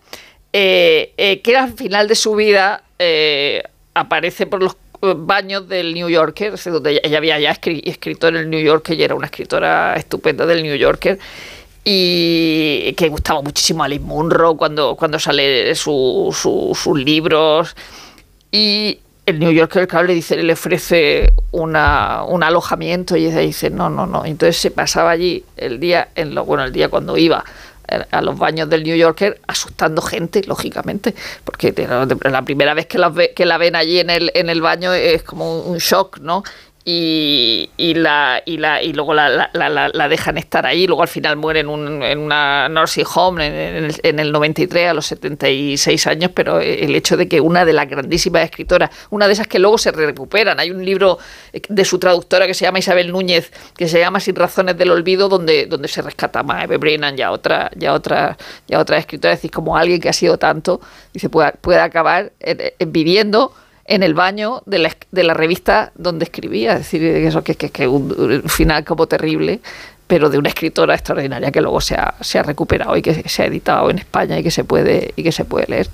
eh, eh, que al final de su vida eh, aparece por los baños del New Yorker, donde ella, había ya escri- escrito en el New Yorker y era una escritora estupenda del New Yorker y que gustaba muchísimo a Alice Munro cuando, cuando sale su- su- sus libros. Y el New Yorker claro, le dice le ofrece un alojamiento y ella dice no no no entonces se pasaba allí el día en lo bueno el día cuando iba a los baños del New Yorker asustando gente lógicamente porque la primera vez que la, ve- que la ven allí en el, en el baño es como un shock no y, y, la, y, la, y luego la, la, la, la dejan estar ahí. Luego al final muere en, un, en una nursing home en, en, el, en, el, 93 a los 76 años, pero el hecho de que una de las grandísimas escritoras, una de esas que luego se recuperan, hay un libro de su traductora que se llama Isabel Núñez, que se llama Sin razones del olvido, donde, donde se rescata a Eve Brennan y a otra, ya otra, ya otra escritora, es decir, como alguien que ha sido tanto, dice, puede, puede acabar viviendo en el baño de la, de la revista donde escribía. Es decir, eso que, que, que un, un, final como terrible, pero de una escritora extraordinaria que luego se ha, se ha, recuperado y que se ha editado en España y que se puede, y que se puede leer.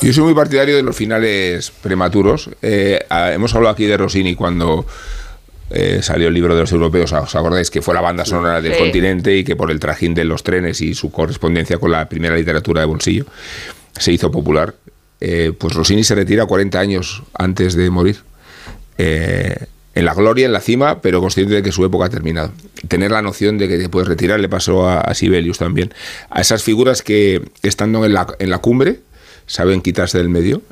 Yo soy muy partidario de los finales prematuros. Eh, hemos hablado aquí de Rossini cuando... Eh, salió el libro de los europeos, ¿os acordáis? Que fue la banda sonora del sí. continente y que por el trajín de los trenes y su correspondencia con la primera literatura de bolsillo se hizo popular eh, pues Rossini se retira 40 años antes de morir. Eh, en la gloria, en la cima, pero consciente de que su época ha terminado. Tener la noción de que te puedes retirar le pasó a, a Sibelius también. A esas figuras que, estando en la, en la cumbre, saben quitarse del medio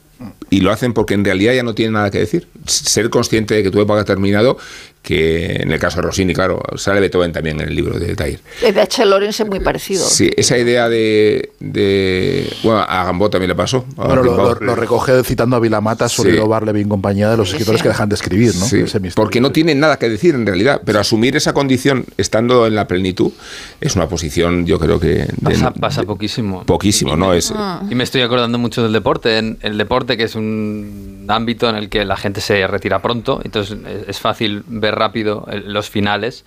y lo hacen porque en realidad ya no tienen nada que decir. Ser consciente de que tu época ha terminado, que en el caso de Rossini, claro, sale Beethoven también en el libro de Tair. El de H. Lorenz es muy parecido. Sí, esa idea de, de bueno, a Gambó también le pasó. Bueno, lo, lo, lo, recoge citando a Vilamata, Solido sí. Barleby en compañía de los escritores sí. que dejan de escribir, ¿no? Sí, porque no tienen nada que decir en realidad, pero asumir esa condición estando en la plenitud es una posición, yo creo que... De, pasa, pasa, poquísimo. Poquísimo, ¿no? Es, ah. Y me estoy acordando mucho del deporte. En el deporte, que es un ámbito en el que la gente se retira pronto, entonces es fácil ver rápido los finales.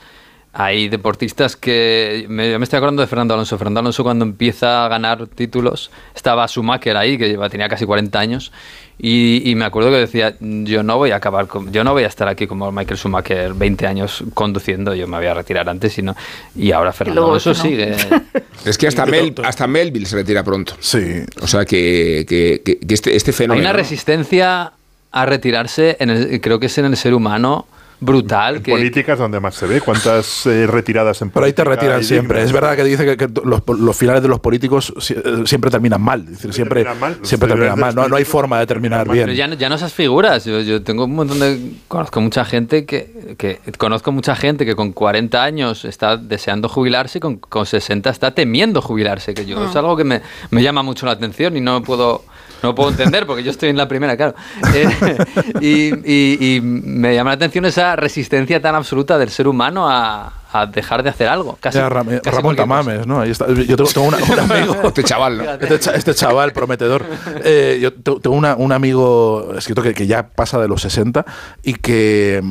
Hay deportistas que. Me, me, estoy acordando de Fernando Alonso. Fernando Alonso, cuando empieza a ganar títulos, estaba Schumacher ahí, que lleva, tenía casi 40 años. Y, y, me acuerdo que decía: Yo no voy a acabar con, Yo no voy a estar aquí como Michael Schumacher 20 años conduciendo. Yo me voy a retirar antes. Y, no, y ahora Fernando Alonso no. sigue. es que hasta, Mel, hasta Melville se retira pronto. Sí. O sea que, que, que este, este, fenómeno. Hay una resistencia a retirarse, en el, creo que es en el ser humano brutal. En que... política es donde más se ve. ¿Cuántas eh, retiradas en Pero ahí te retiran siempre. Es verdad que dice que, que los, los, finales de los políticos eh, siempre terminan mal. Es decir, siempre terminan mal. Siempre terminan mal. No, no, hay forma de terminar bien. Pero ya, ya no esas figuras. Yo, yo, tengo un montón de. Conozco mucha gente que, que. Conozco mucha gente que con 40 años está deseando jubilarse y con, con 60 está temiendo jubilarse. Que yo Ah. es algo que me, me llama mucho la atención y no puedo. No puedo entender porque yo estoy en la primera, claro. Eh, y, y, y, me llama la atención esa resistencia tan absoluta del ser humano a, a dejar de hacer algo. Casi, ya, Ram casi Ramón Tamames, ¿no? Ahí está. Yo tengo, tengo una, un amigo. este chaval, ¿no? Este, este, chaval prometedor. Eh, yo tengo una, un amigo escrito que, que ya pasa de los 60 y que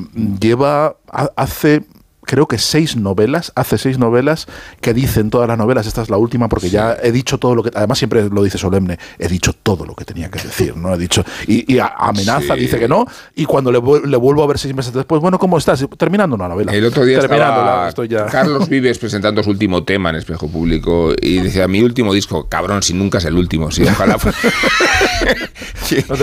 lleva. hace creo que seis novelas, hace seis novelas que dicen todas las novelas, esta es la última porque sí. ya he dicho todo lo que, además siempre lo dice solemne, he dicho todo lo que tenía que decir, ¿no? He dicho, y, y amenaza, sí. dice que no, y cuando le, le, vuelvo a ver seis meses después, bueno, ¿cómo estás? Terminando una novela. El otro día estaba estoy ya. Carlos Vives presentando su último tema en Espejo Público y decía, mi último disco, cabrón, si nunca es el último, sí, ojalá no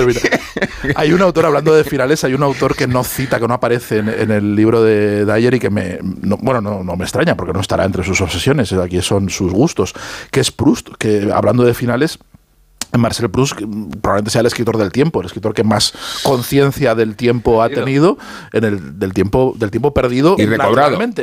hay un autor, hablando de finales, hay un autor que no cita, que no aparece en, en el libro de Dyer y que me, no, bueno, no, no, me extraña porque no estará entre sus obsesiones, aquí son sus gustos, que es Proust, que hablando de finales, Marcel Proust probablemente sea el escritor del tiempo, el escritor que más conciencia del tiempo ha tenido, en el del tiempo del tiempo perdido y recobrado. Y,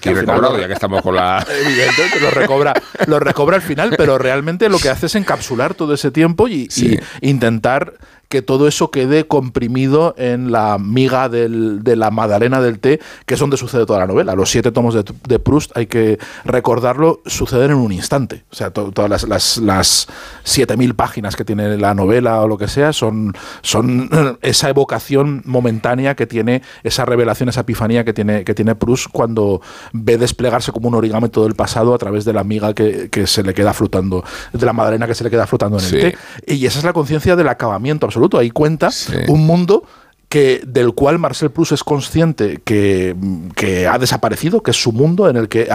que y recobrado, final, ya que estamos con la evidentemente lo recobra, lo recobra al final, pero realmente lo que hace es encapsular todo ese tiempo y, sí. y intentar que todo eso quede comprimido en la miga del, de la magdalena del té, que es donde sucede toda la novela. Los siete tomos de, de Proust, hay que recordarlo, suceden en un instante. O sea, to, todas las, las, las 7.000 páginas que tiene la novela o lo que sea, son, son esa evocación momentánea que tiene, esa revelación, esa epifanía que tiene, que tiene Proust cuando ve desplegarse como un origami todo el pasado a través de la miga que, que se le queda flotando, de la magdalena que se le queda flotando en el sí. té. Y esa es la conciencia del acabamiento absoluto absoluto. Ahí cuenta sí. un mundo que, del cual Marcel Proust es consciente que, que, ha desaparecido, que es su mundo, en el que.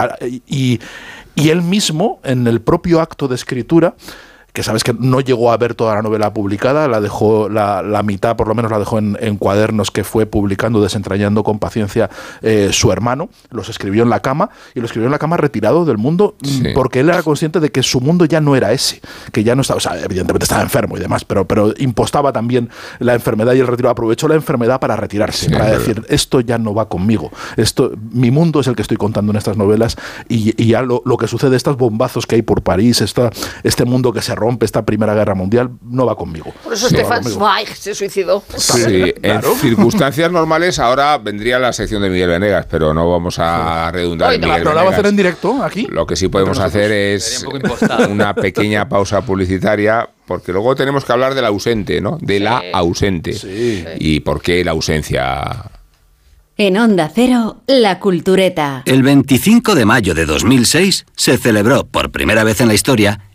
Y, y él mismo, en el propio acto de escritura, que sabes que no llegó a ver toda la novela publicada, la dejó, la, la mitad por lo menos la dejó en, en cuadernos que fue publicando, desentrañando con paciencia eh, su hermano, los escribió en la cama y lo escribió en la cama retirado del mundo mm, Sí. porque él era consciente de que su mundo ya no era ese, que ya no estaba, o sea, evidentemente estaba enfermo y demás, pero, pero impostaba también la enfermedad y el retiro, aprovechó la enfermedad para retirarse, Sí, para decir, esto ya no va conmigo, esto, mi mundo es el que estoy contando en estas novelas y, y ya lo, lo que sucede, estos bombazos que hay por París, esta, este mundo que se rompe, esta Primera Guerra Mundial, no va conmigo. Por eso va Stefan. Zweig se suicidó. Sí, en circunstancias normales ahora vendría la sección de Miguel Venegas, pero no vamos a redundar en Miguel ¿no la va a Venegas. hacer en directo aquí? Lo que sí podemos hacer es una pequeña pausa publicitaria, porque luego tenemos que hablar del ausente, ¿no? De la ausente. Y por qué la ausencia. En Onda Cero, La Cultureta. El 25 de mayo de 2006 se celebró por primera vez en la historia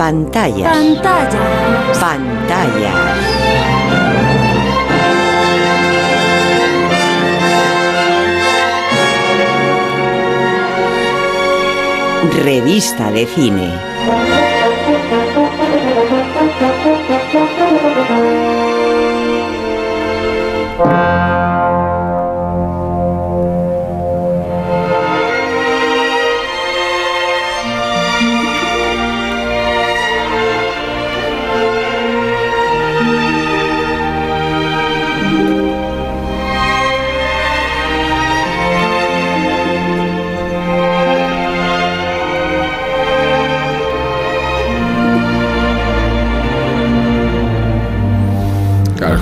Pantalla. Pantalla. Pantalla. Revista de cine.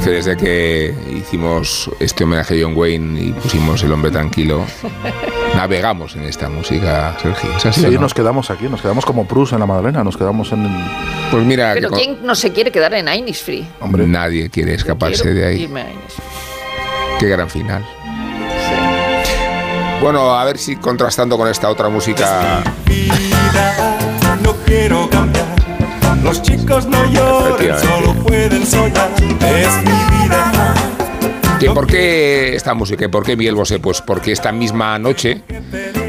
Que desde que hicimos este homenaje a John Wayne y pusimos El hombre tranquilo, navegamos en esta música, Sergio. ¿Es así Sí, o no? nos quedamos aquí, nos quedamos como Prus en la Madalena, nos quedamos en... Pues mira, Pero que con- ¿quién no se quiere quedar en Innisfree? nadie quiere escaparse de ahí. irme a Innisfree. Qué gran final. Bueno, a ver si contrastando con esta otra música. No quiero cambiar. Los chicos no Efectivamente. solo pueden soñar. Es mi vida. ¿Que ¿Por qué esta música? ¿Y ¿Por qué Miguel Bosé? Pues porque esta misma noche,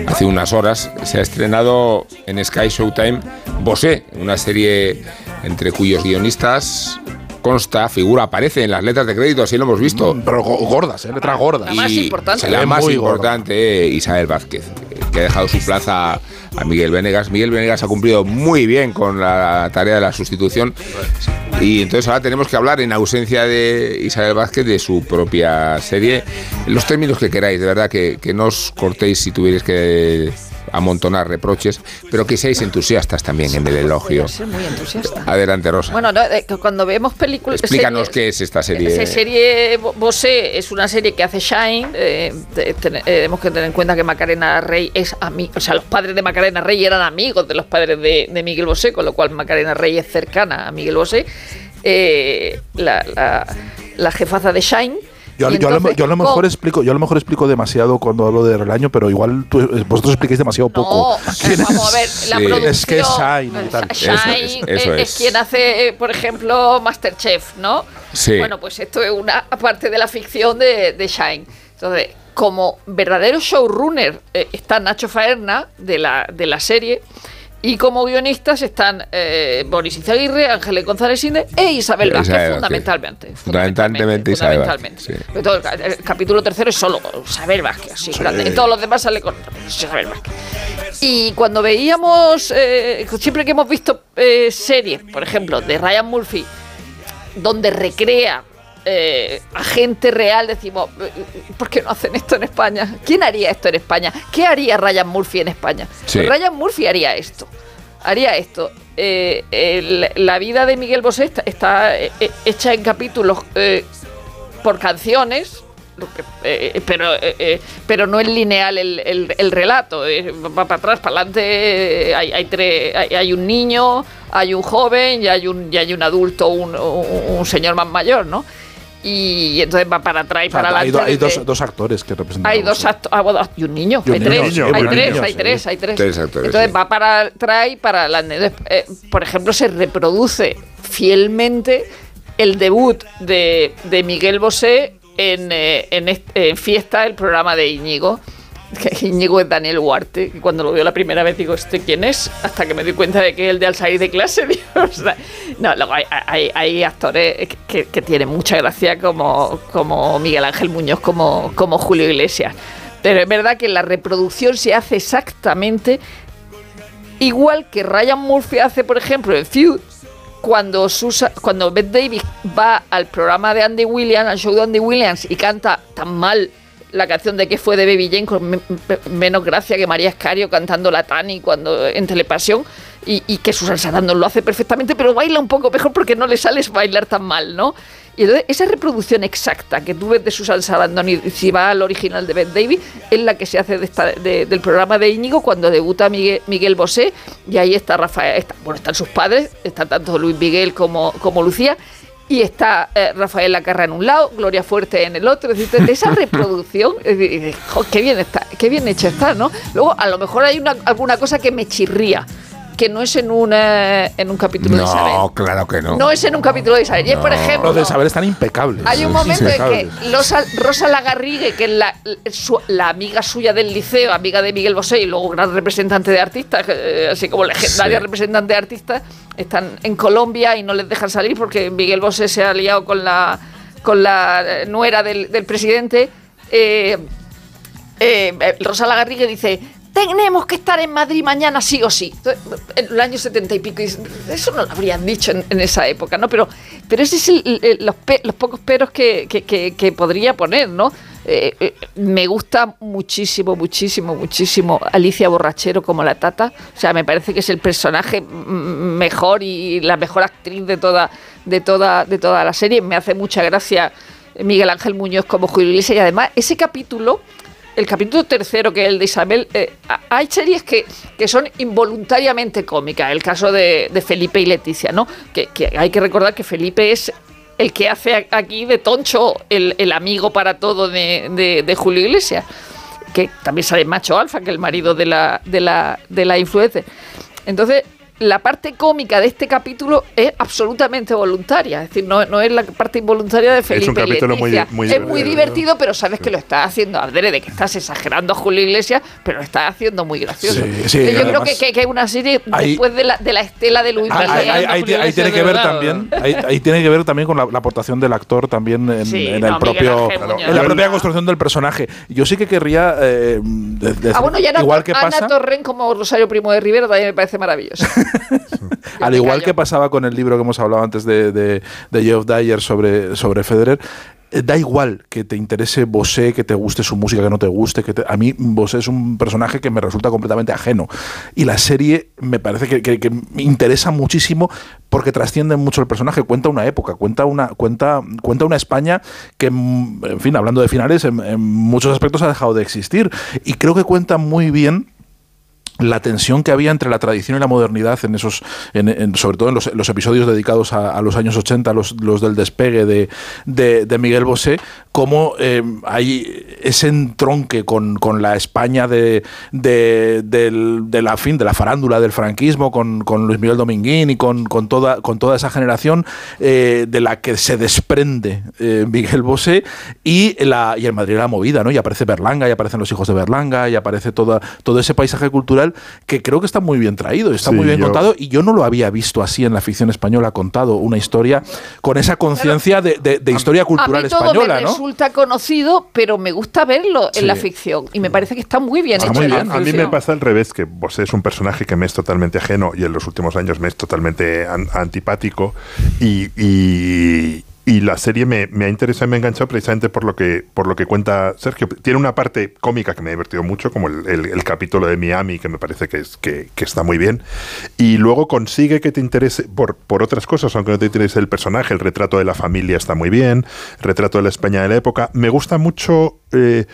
hace unas horas, se ha estrenado en Sky Showtime Bosé, una serie entre cuyos guionistas consta, figura, aparece en las letras de crédito, así lo hemos visto. Pero go- gordas, ¿eh? letras gordas. La más Y importante. La más muy gorda. importante, eh, Isabel Vázquez, eh, que ha dejado su plaza a Miguel Venegas. Miguel Venegas ha cumplido muy bien con la tarea de la sustitución. Y entonces ahora tenemos que hablar, en ausencia de Isabel Vázquez, de su propia serie. Los términos que queráis, de verdad, que, que no os cortéis si tuvierais que amontonar reproches, pero que seáis entusiastas también en el elogio. Ser muy entusiasta. Adelante, Rosa. Bueno, no, eh, cuando vemos películas... Explícanos series- qué es esta serie. Esa serie Bo- Bosé es una serie que hace Shine. eh, eh, tenemos que tener en cuenta que Macarena Rey es amigo. O sea, los padres de Macarena Rey eran amigos de los padres de, de Miguel Bosé, con lo cual Macarena Rey es cercana a Miguel Bosé. Eh, la, la- la jefaza de Shine. Yo, yo a lo, yo a lo mejor explico, yo a lo mejor explico demasiado cuando hablo de Relaño, pero igual tú- eh, vosotros explicáis demasiado poco. No, eh, vamos a ver, la Sí. Es que es Shine y tal. Shine Eso es, eso es, es. quien hace, por ejemplo, Masterchef, ¿no? Sí. Bueno, pues esto es una parte de la ficción de, de Shine. Entonces, como verdadero showrunner eh, está Nacho Faerna de la, de la serie. Y como guionistas están eh, Boris Izaguirre, Ángeles González Inde e Isabel Vázquez, Isabel fundamentalmente. Fundamentalmente Isabel Vázquez, fundamentalmente. sí. Todo el, ca- el capítulo tercero es solo Isabel Vázquez, grande. En todos los demás sale con Isabel Vázquez. Y cuando veíamos, eh, siempre que hemos visto eh, series, por ejemplo, de Ryan Murphy, donde recrea eh, a gente real, decimos, "Eh, ¿por qué no hacen esto en España? ¿Quién haría esto en España? ¿Qué haría Ryan Murphy en España? Sí. Ryan Murphy haría esto. Haría esto. Eh, la vida de Miguel Bosé está, está, eh, hecha en capítulos por canciones, eh, pero, eh, eh, pero no es lineal el, el- el relato. va para atrás, para adelante. hay, hay, tres- hay- hay un niño, hay un joven y hay un, y hay un adulto, un, un- un señor más mayor, ¿no? Y entonces va para atrás y O sea, para hay, adelante. do- hay desde- dos, dos actores que representan. hay dos actores ah, bueno, y un niño, Y un hay niño, tres, hay tres, niño, hay sí. tres, hay tres. Tres actores, Entonces sí. va para atrás y para adelante. Eh, por ejemplo, se reproduce fielmente el debut de, de Miguel Bosé en, eh, en, en Fiesta, el programa de Íñigo. Que Íñigo es Daniel Huarte, que cuando lo veo la primera vez digo, ¿este quién es? Hasta que me doy cuenta de que es el de al salir de clase. digo, o sea, no, luego hay, actores que, que tienen mucha gracia como, como Miguel Ángel Muñoz, como, como Julio Iglesias. Pero es verdad que la reproducción se hace exactamente igual que Ryan Murphy hace, por ejemplo, en Feud, cuando, Susa, cuando Beth Davis va al programa de Andy Williams, al show de Andy Williams, y canta tan mal la canción de que fue de Baby Jane con me- me- menos gracia que María Escario cantando la Tani cuando en Telepasión y, y que Susan Sarandon lo hace perfectamente pero baila un poco mejor porque no le sales bailar tan mal, ¿no? Y entonces esa reproducción exacta que tú ves de Susan Sarandon y si va al original de Beth Davis es la que se hace de esta- de- del programa de Íñigo cuando debuta Miguel, Miguel Bosé y ahí está Rafael, está- bueno, están sus padres, está tanto Luis Miguel como, como Lucía y está eh, Rafael Lacarra en un lado, Gloria Fuerte en el otro. Es decir, de esa reproducción, es decir, y dices, "Jo, qué bien está, qué bien hecha está, ¿no? Luego, a lo mejor hay una, alguna cosa que me chirría, que no es en, una, en un capítulo de Isabel. No, claro que no. No es en un capítulo de Isabel. Y es, por ejemplo, Los de Isabel están impecables. hay un momento en que Impecables. Rosa, Rosa Lagarrigue, que es la, su- la amiga suya del liceo, amiga de Miguel Bosé y luego gran representante de artistas, eh, así como legendaria Sí. representante de artistas, están en Colombia y no les dejan salir porque Miguel Bosé se ha liado con la, con la eh, nuera del, del presidente. Eh, eh, eh, Rosa Lagarrigue dice, tenemos que estar en Madrid mañana sí o sí. En el año setenta y pico, eso no lo habrían dicho en, esa época, ¿no? Pero, pero ese es el- el- los, pe- los pocos peros que, que- podría poner, ¿no? Eh, eh, me gusta muchísimo, muchísimo, muchísimo Alicia Borrachero como la Tata. O sea, me parece que es el personaje mejor y la mejor actriz de toda, de toda, de toda la serie. Me hace mucha gracia Miguel Ángel Muñoz como Julio Iglesias y además ese capítulo el capítulo tercero, que es el de Isabel, eh, ha- hay series que, que son involuntariamente cómicas. El caso de, de Felipe y Leticia, ¿no? Que, hay que recordar que Felipe es el que hace aquí de Toncho el, el amigo para todo de, de- de Julio Iglesias. Que también sale Macho Alfa, que es el marido de la, de la, de la influencer. Entonces, la parte cómica de este capítulo es absolutamente voluntaria. Es decir, no, no es la parte involuntaria de Felipe un capítulo muy- Leticia. muy es muy divertido. pero sabes que lo estás haciendo adrede, que estás exagerando a Julio Iglesias, pero lo estás haciendo muy gracioso. Sí, sí, Yo creo además- que, que- que es una serie Ahí- después de la, de la estela de Luis Ahí, ahí- tiene que ver también ahí, tiene que ver también con la, la aportación del actor también en, Sí, en no, el propio en la propia construcción del personaje yo sí que querría eh, de- de- Ah, bueno, y Ana, igual que Ana pasa Torren como Rosario Primo de Rivera también me parece maravilloso. al igual que pasaba con el libro que hemos hablado antes de, de, de Geoff Dyer sobre, sobre Federer, eh, da igual que te interese Bosé, que te guste su música, que no te guste. Que te- a mí Bosé es un personaje que me resulta completamente ajeno. Y la serie me parece que, que- que me interesa muchísimo porque trasciende mucho el personaje. Cuenta una época, cuenta una, cuenta, cuenta una España que, mm, en fin, hablando de finales, en- en muchos aspectos ha dejado de existir. Y creo que cuenta muy bien la tensión que había entre la tradición y la modernidad en esos, en- sobre todo en los, episodios dedicados a, los años 80, los, los del despegue de, de- de Miguel Bosé, cómo eh, hay ese entronque con, con la España de, de, la fin, de la farándula del franquismo, con, con Luis Miguel Dominguín y con, con toda, con toda esa generación eh, de la que se desprende eh, Miguel Bosé y, la, y el Madrid de la movida, ¿no? Y aparece Berlanga, y aparecen los hijos de Berlanga, y aparece toda, todo ese paisaje cultural que creo que está muy bien traído, está Sí, muy bien yo- contado, y yo no lo había visto así en la ficción española contado, una historia con esa conciencia de, de- de historia cultural a mí todo española, me ¿no? Resulta conocido, pero me gusta verlo Sí. en la ficción y me parece que está muy bien Está hecho. muy la bien. A mí me pasa al revés, que Bosé es un personaje que me es totalmente ajeno y en los últimos años me es totalmente an- antipático y, y- y la serie me, me ha interesado y me ha enganchado precisamente por lo que por lo que cuenta Sergio. Tiene una parte cómica que me ha divertido mucho, como el, el- capítulo de Miami, que me parece que, es, que, que está muy bien. Y luego consigue que te interese por, por otras cosas, aunque no te interese el personaje. El retrato de la familia está muy bien, el retrato de la España de la época. Me gusta mucho... eh,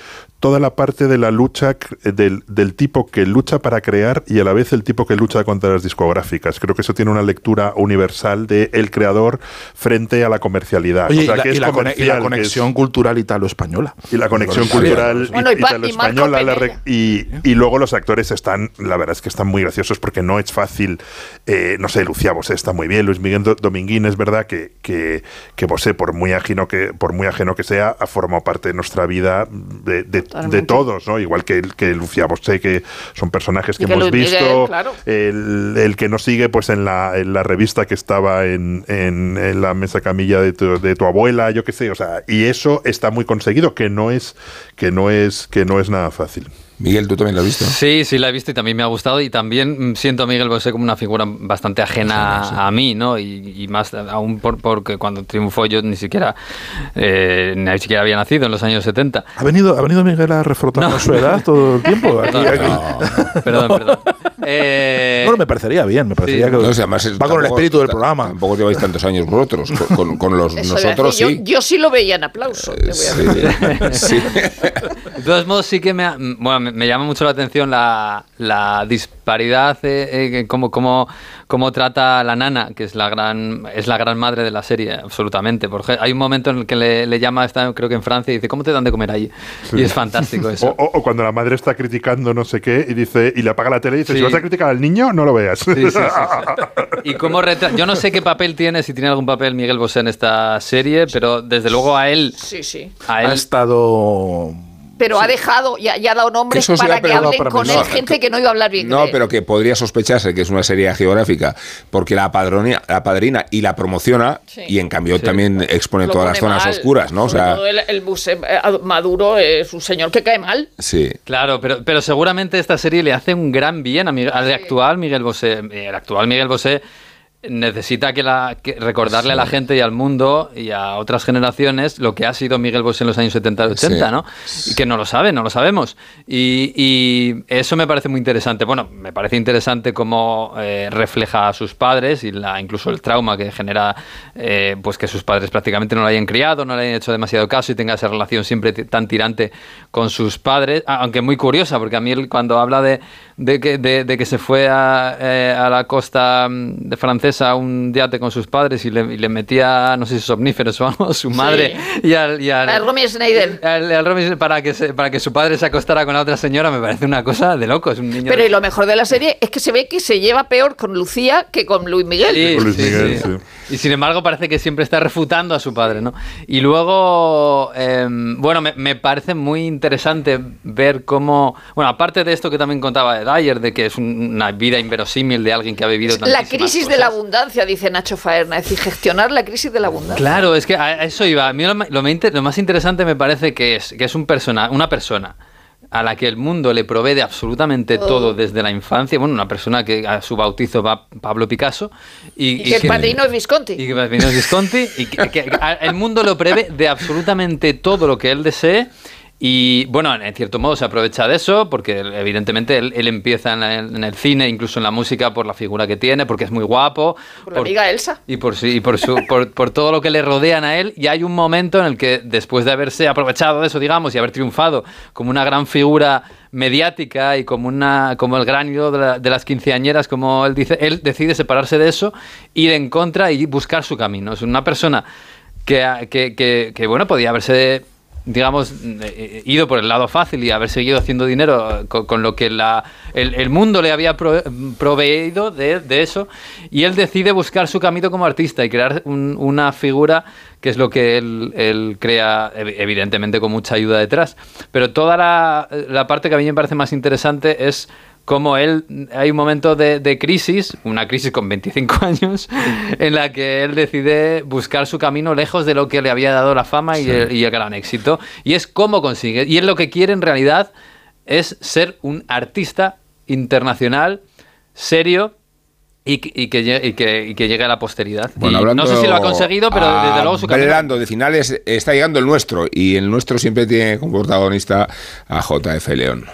toda la parte de la lucha c- del, del tipo que lucha para crear y a la vez el tipo que lucha contra las discográficas. Creo que eso tiene una lectura universal de el creador frente a la comercialidad. Oye, O sea, y, la, que es y la cone- y la comercial, que es- conexión cultural italo-española. y la conexión cultural Bueno, italo-española. Y, y luego los actores están, la verdad es que están muy graciosos porque no es fácil, eh, no sé, Lucía Bosé está muy bien, Luis Miguel Do- Dominguín es verdad que, que, que Bosé, por muy, ajeno que, por muy ajeno que sea, ha formado parte de nuestra vida de, de- Totalmente. de todos, ¿no? Igual que, que Lucía Bosé, que son personajes que, hemos Miguel, visto, claro. el, el que nos sigue pues en la, en la revista que estaba en, en- en la mesa camilla de tu, de tu abuela, yo qué sé, o sea, y eso está muy conseguido, que no es, que no es, que no es nada fácil. Miguel, ¿tú también lo has visto? Sí, sí la he visto y también me ha gustado y también mm, siento a Miguel Bosé como una figura bastante ajena a mí, ¿no? Y, y más aún por- porque cuando triunfó yo ni siquiera eh, ni siquiera había nacido en los años 70. ¿Ha venido, ¿Ha venido Miguel a refrotarnos su edad todo el tiempo? Aquí- aquí- Perdón, perdón. Eh, No, no, me parecería bien, me parecería Sí. que No, o sea, además, va con el espíritu del programa. Tampoco lleváis tantos años vosotros. Con, con- con los Eso nosotros sí. yo, yo sí lo veía en aplauso. te voy a decir. Sí. De todos modos, sí que me, ha- bueno, me, me llama mucho la atención la, la disparidad, eh, eh, cómo, cómo, trata a la nana, que es la gran es la gran madre de la serie, absolutamente. Porque hay un momento en el que le, le llama, está, creo que en Francia, y dice, ¿cómo te dan de comer allí? Y es fantástico eso. O, o- o cuando la madre está criticando no sé qué y dice y le apaga la tele y dice Sí. si vas a criticar al niño no lo veas. Sí, sí, sí, sí. Y cómo retra- Yo no sé qué papel tiene, si tiene algún papel Miguel Bosé en esta serie, pero desde luego a él, Sí, sí. a Ha estado... Pero ha dejado, ya, ya ha dado nombres para que hablen para con él No, gente que no iba a hablar bien No, de él. pero que podría sospecharse que es una serie geográfica porque la padronía, la padrina y la promociona Sí. y en cambio Sí. también expone Lo todas las zonas mal. oscuras, ¿no? O sea, el, el Buse- eh, Maduro es un señor que cae mal. sí. Claro, pero, pero seguramente esta serie le hace un gran bien a al actual Miguel Bosé. El actual Miguel Bosé necesita que, la, que recordarle a la gente y al mundo y a otras generaciones lo que ha sido Miguel Bosé en los años 70 y 80, Sí. ¿no? Y que no lo sabe, no lo sabemos. Y, y eso me parece muy interesante. Bueno, me parece interesante cómo eh, refleja a sus padres y la, incluso el trauma que genera eh, pues que sus padres prácticamente no lo hayan criado, no le hayan hecho demasiado caso y tenga esa relación siempre tan tirante con sus padres, aunque muy curiosa, porque a mí él cuando habla de, de, que, de, de que se fue a, eh, a la costa mm, de francesa un yate con sus padres y le, y le metía, no sé si somníferos o algo, a su madre y al... Y al A Romy Schneider. al- al Romy para que, se- para que su padre se acostara con la otra señora me parece una cosa de loco. Es un niño Pero de- y lo mejor de la serie es que se ve que se lleva peor con Lucía que con Luis Miguel. Sí, Luis sí, Miguel, sí. sí. Y sin embargo parece que siempre está refutando a su padre, ¿no? Y luego, em, bueno, me, me parece muy interesante ver cómo, bueno, aparte de esto que también contaba Dyer, de que es un- una vida inverosímil de alguien que ha vivido La crisis de la cosas. abundancia, dice Nacho Faerna, es decir, gestionar la crisis de la abundancia. Claro, es que a eso iba. A mí lo, lo más interesante me parece que es que es un persona, una persona a la que el mundo le provee de absolutamente Todo. todo desde la infancia. Bueno, una persona que a su bautizo va Pablo Picasso y, Y que el padrino es Visconti. y que Vino Visconti y que, que- que el mundo lo prevé de absolutamente todo lo que él desee y bueno, en cierto modo se aprovecha de eso porque evidentemente él, él empieza en, el- en el cine, incluso en la música por la figura que tiene, porque es muy guapo. Por la amiga Elsa. Y por, su- y por, su, por, por todo lo que le rodean a él. Y hay un momento en el que, después de haberse aprovechado de eso, digamos, y haber triunfado como una gran figura mediática y como, una, como el gran ídolo de, la- de las quinceañeras, como él dice, él decide separarse de eso, ir en contra y buscar su camino. Es una persona que, que, que, que, bueno, podía haberse digamos, eh, ido por el lado fácil y haber seguido haciendo dinero eh, con, lo que la, el, mundo le había pro- proveído de, de eso, y él decide buscar su camino como artista y crear un- una figura que es lo que él, él crea, ev- evidentemente con mucha ayuda detrás. Pero toda la, la parte que a mí me parece más interesante es cómo él, hay un momento de, de crisis, una crisis con 25 años, en la que él decide buscar su camino lejos de lo que le había dado la fama y, el, y el gran éxito. Y es cómo consigue. Y él lo que quiere en realidad es ser un artista internacional, serio, y, que- y que, y que, y que llegue a la posteridad. Bueno, hablando- no sé si lo ha conseguido, pero desde luego su camino... De finales, está llegando el nuestro y el nuestro siempre tiene como protagonista a JF León.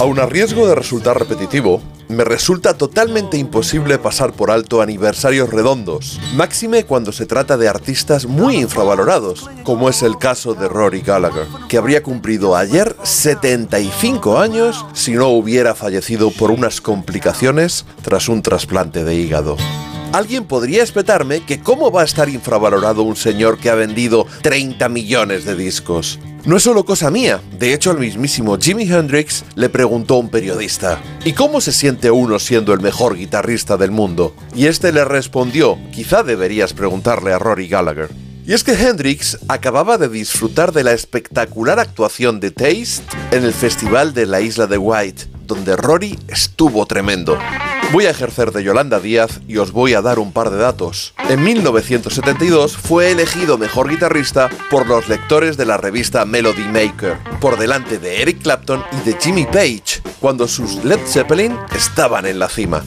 Aun a riesgo de resultar repetitivo, me resulta totalmente imposible pasar por alto aniversarios redondos, máxime cuando se trata de artistas muy infravalorados, como es el caso de Rory Gallagher, que habría cumplido ayer 75 años si no hubiera fallecido por unas complicaciones tras un trasplante de hígado. Alguien podría espetarme que cómo va a estar infravalorado un señor que ha vendido 30 millones de discos. No es solo cosa mía, de hecho al mismísimo Jimi Hendrix le preguntó a un periodista, ¿y cómo se siente uno siendo el mejor guitarrista del mundo? Y este le respondió, quizá deberías preguntarle a Rory Gallagher. Y es que Hendrix acababa de disfrutar de la espectacular actuación de Taste en el Festival de la Isla de White, donde Rory estuvo tremendo. Voy a ejercer de Yolanda Díaz y os voy a dar un par de datos. En 1972 fue elegido mejor guitarrista por los lectores de la revista Melody Maker, por delante de Eric Clapton y de Jimmy Page, cuando sus Led Zeppelin estaban en la cima.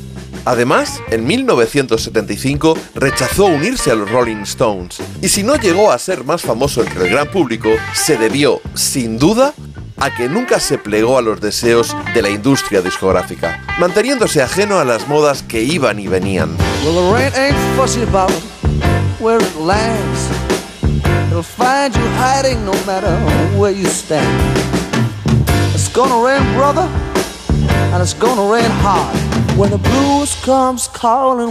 Además, en 1975 rechazó unirse a los Rolling Stones, y si no llegó a ser más famoso entre el gran público, se debió, sin duda, a que nunca se plegó a los deseos de la industria discográfica, manteniéndose ajeno a las modas que iban y venían.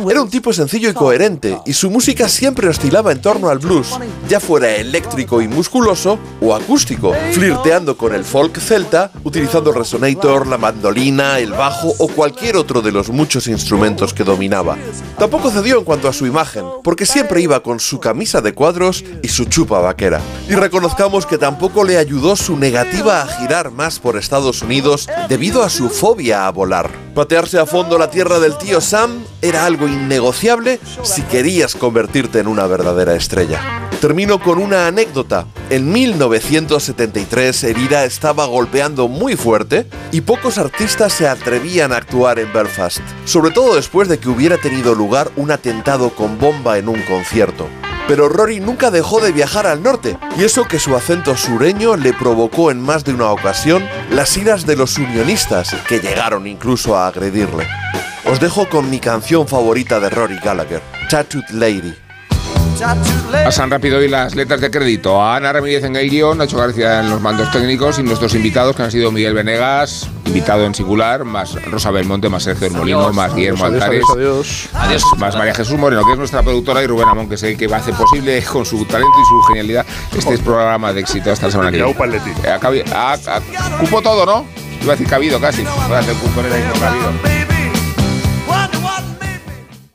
Era un tipo sencillo y coherente, y su música siempre oscilaba en torno al blues, ya fuera eléctrico y musculoso o acústico, flirteando con el folk celta, utilizando el resonator, la mandolina, el bajo o cualquier otro de los muchos instrumentos que dominaba. Tampoco cedió en cuanto a su imagen, porque siempre iba con su camisa de cuadros y su chupa vaquera. Y reconozcamos que tampoco le ayudó su negativa a girar más por Estados Unidos debido a su fobia a volar. Patearse a fondo la tierra del tío Sam era algo innegociable si querías convertirte en una verdadera estrella. Termino con una anécdota. En 1973 el IRA estaba golpeando muy fuerte y pocos artistas se atrevían a actuar en Belfast, sobre todo después de que hubiera tenido lugar un atentado con bomba en un concierto. Pero Rory nunca dejó de viajar al norte, y eso que su acento sureño le provocó en más de una ocasión las iras de los unionistas, que llegaron incluso a agredirle. Os dejo con mi canción favorita de Rory Gallagher, Tattooed Lady. Pasan rápido hoy las letras de crédito. A Ana Ramírez en el guion, Nacho García en los mandos técnicos y nuestros invitados que han sido Miguel Venegas, invitado en singular, más Rosa Belmonte, más Sergio Molino, más Guillermo Adiós, Altares, adiós, adiós. más María Jesús Moreno, que es nuestra productora, y Rubén Amón, que es el que hace posible con su talento y su genialidad este programa de éxito hasta la semana que viene. ah, ah, cupo todo, ¿no? Iba a decir cabido casi. Voy a hacer cupo en el cabido.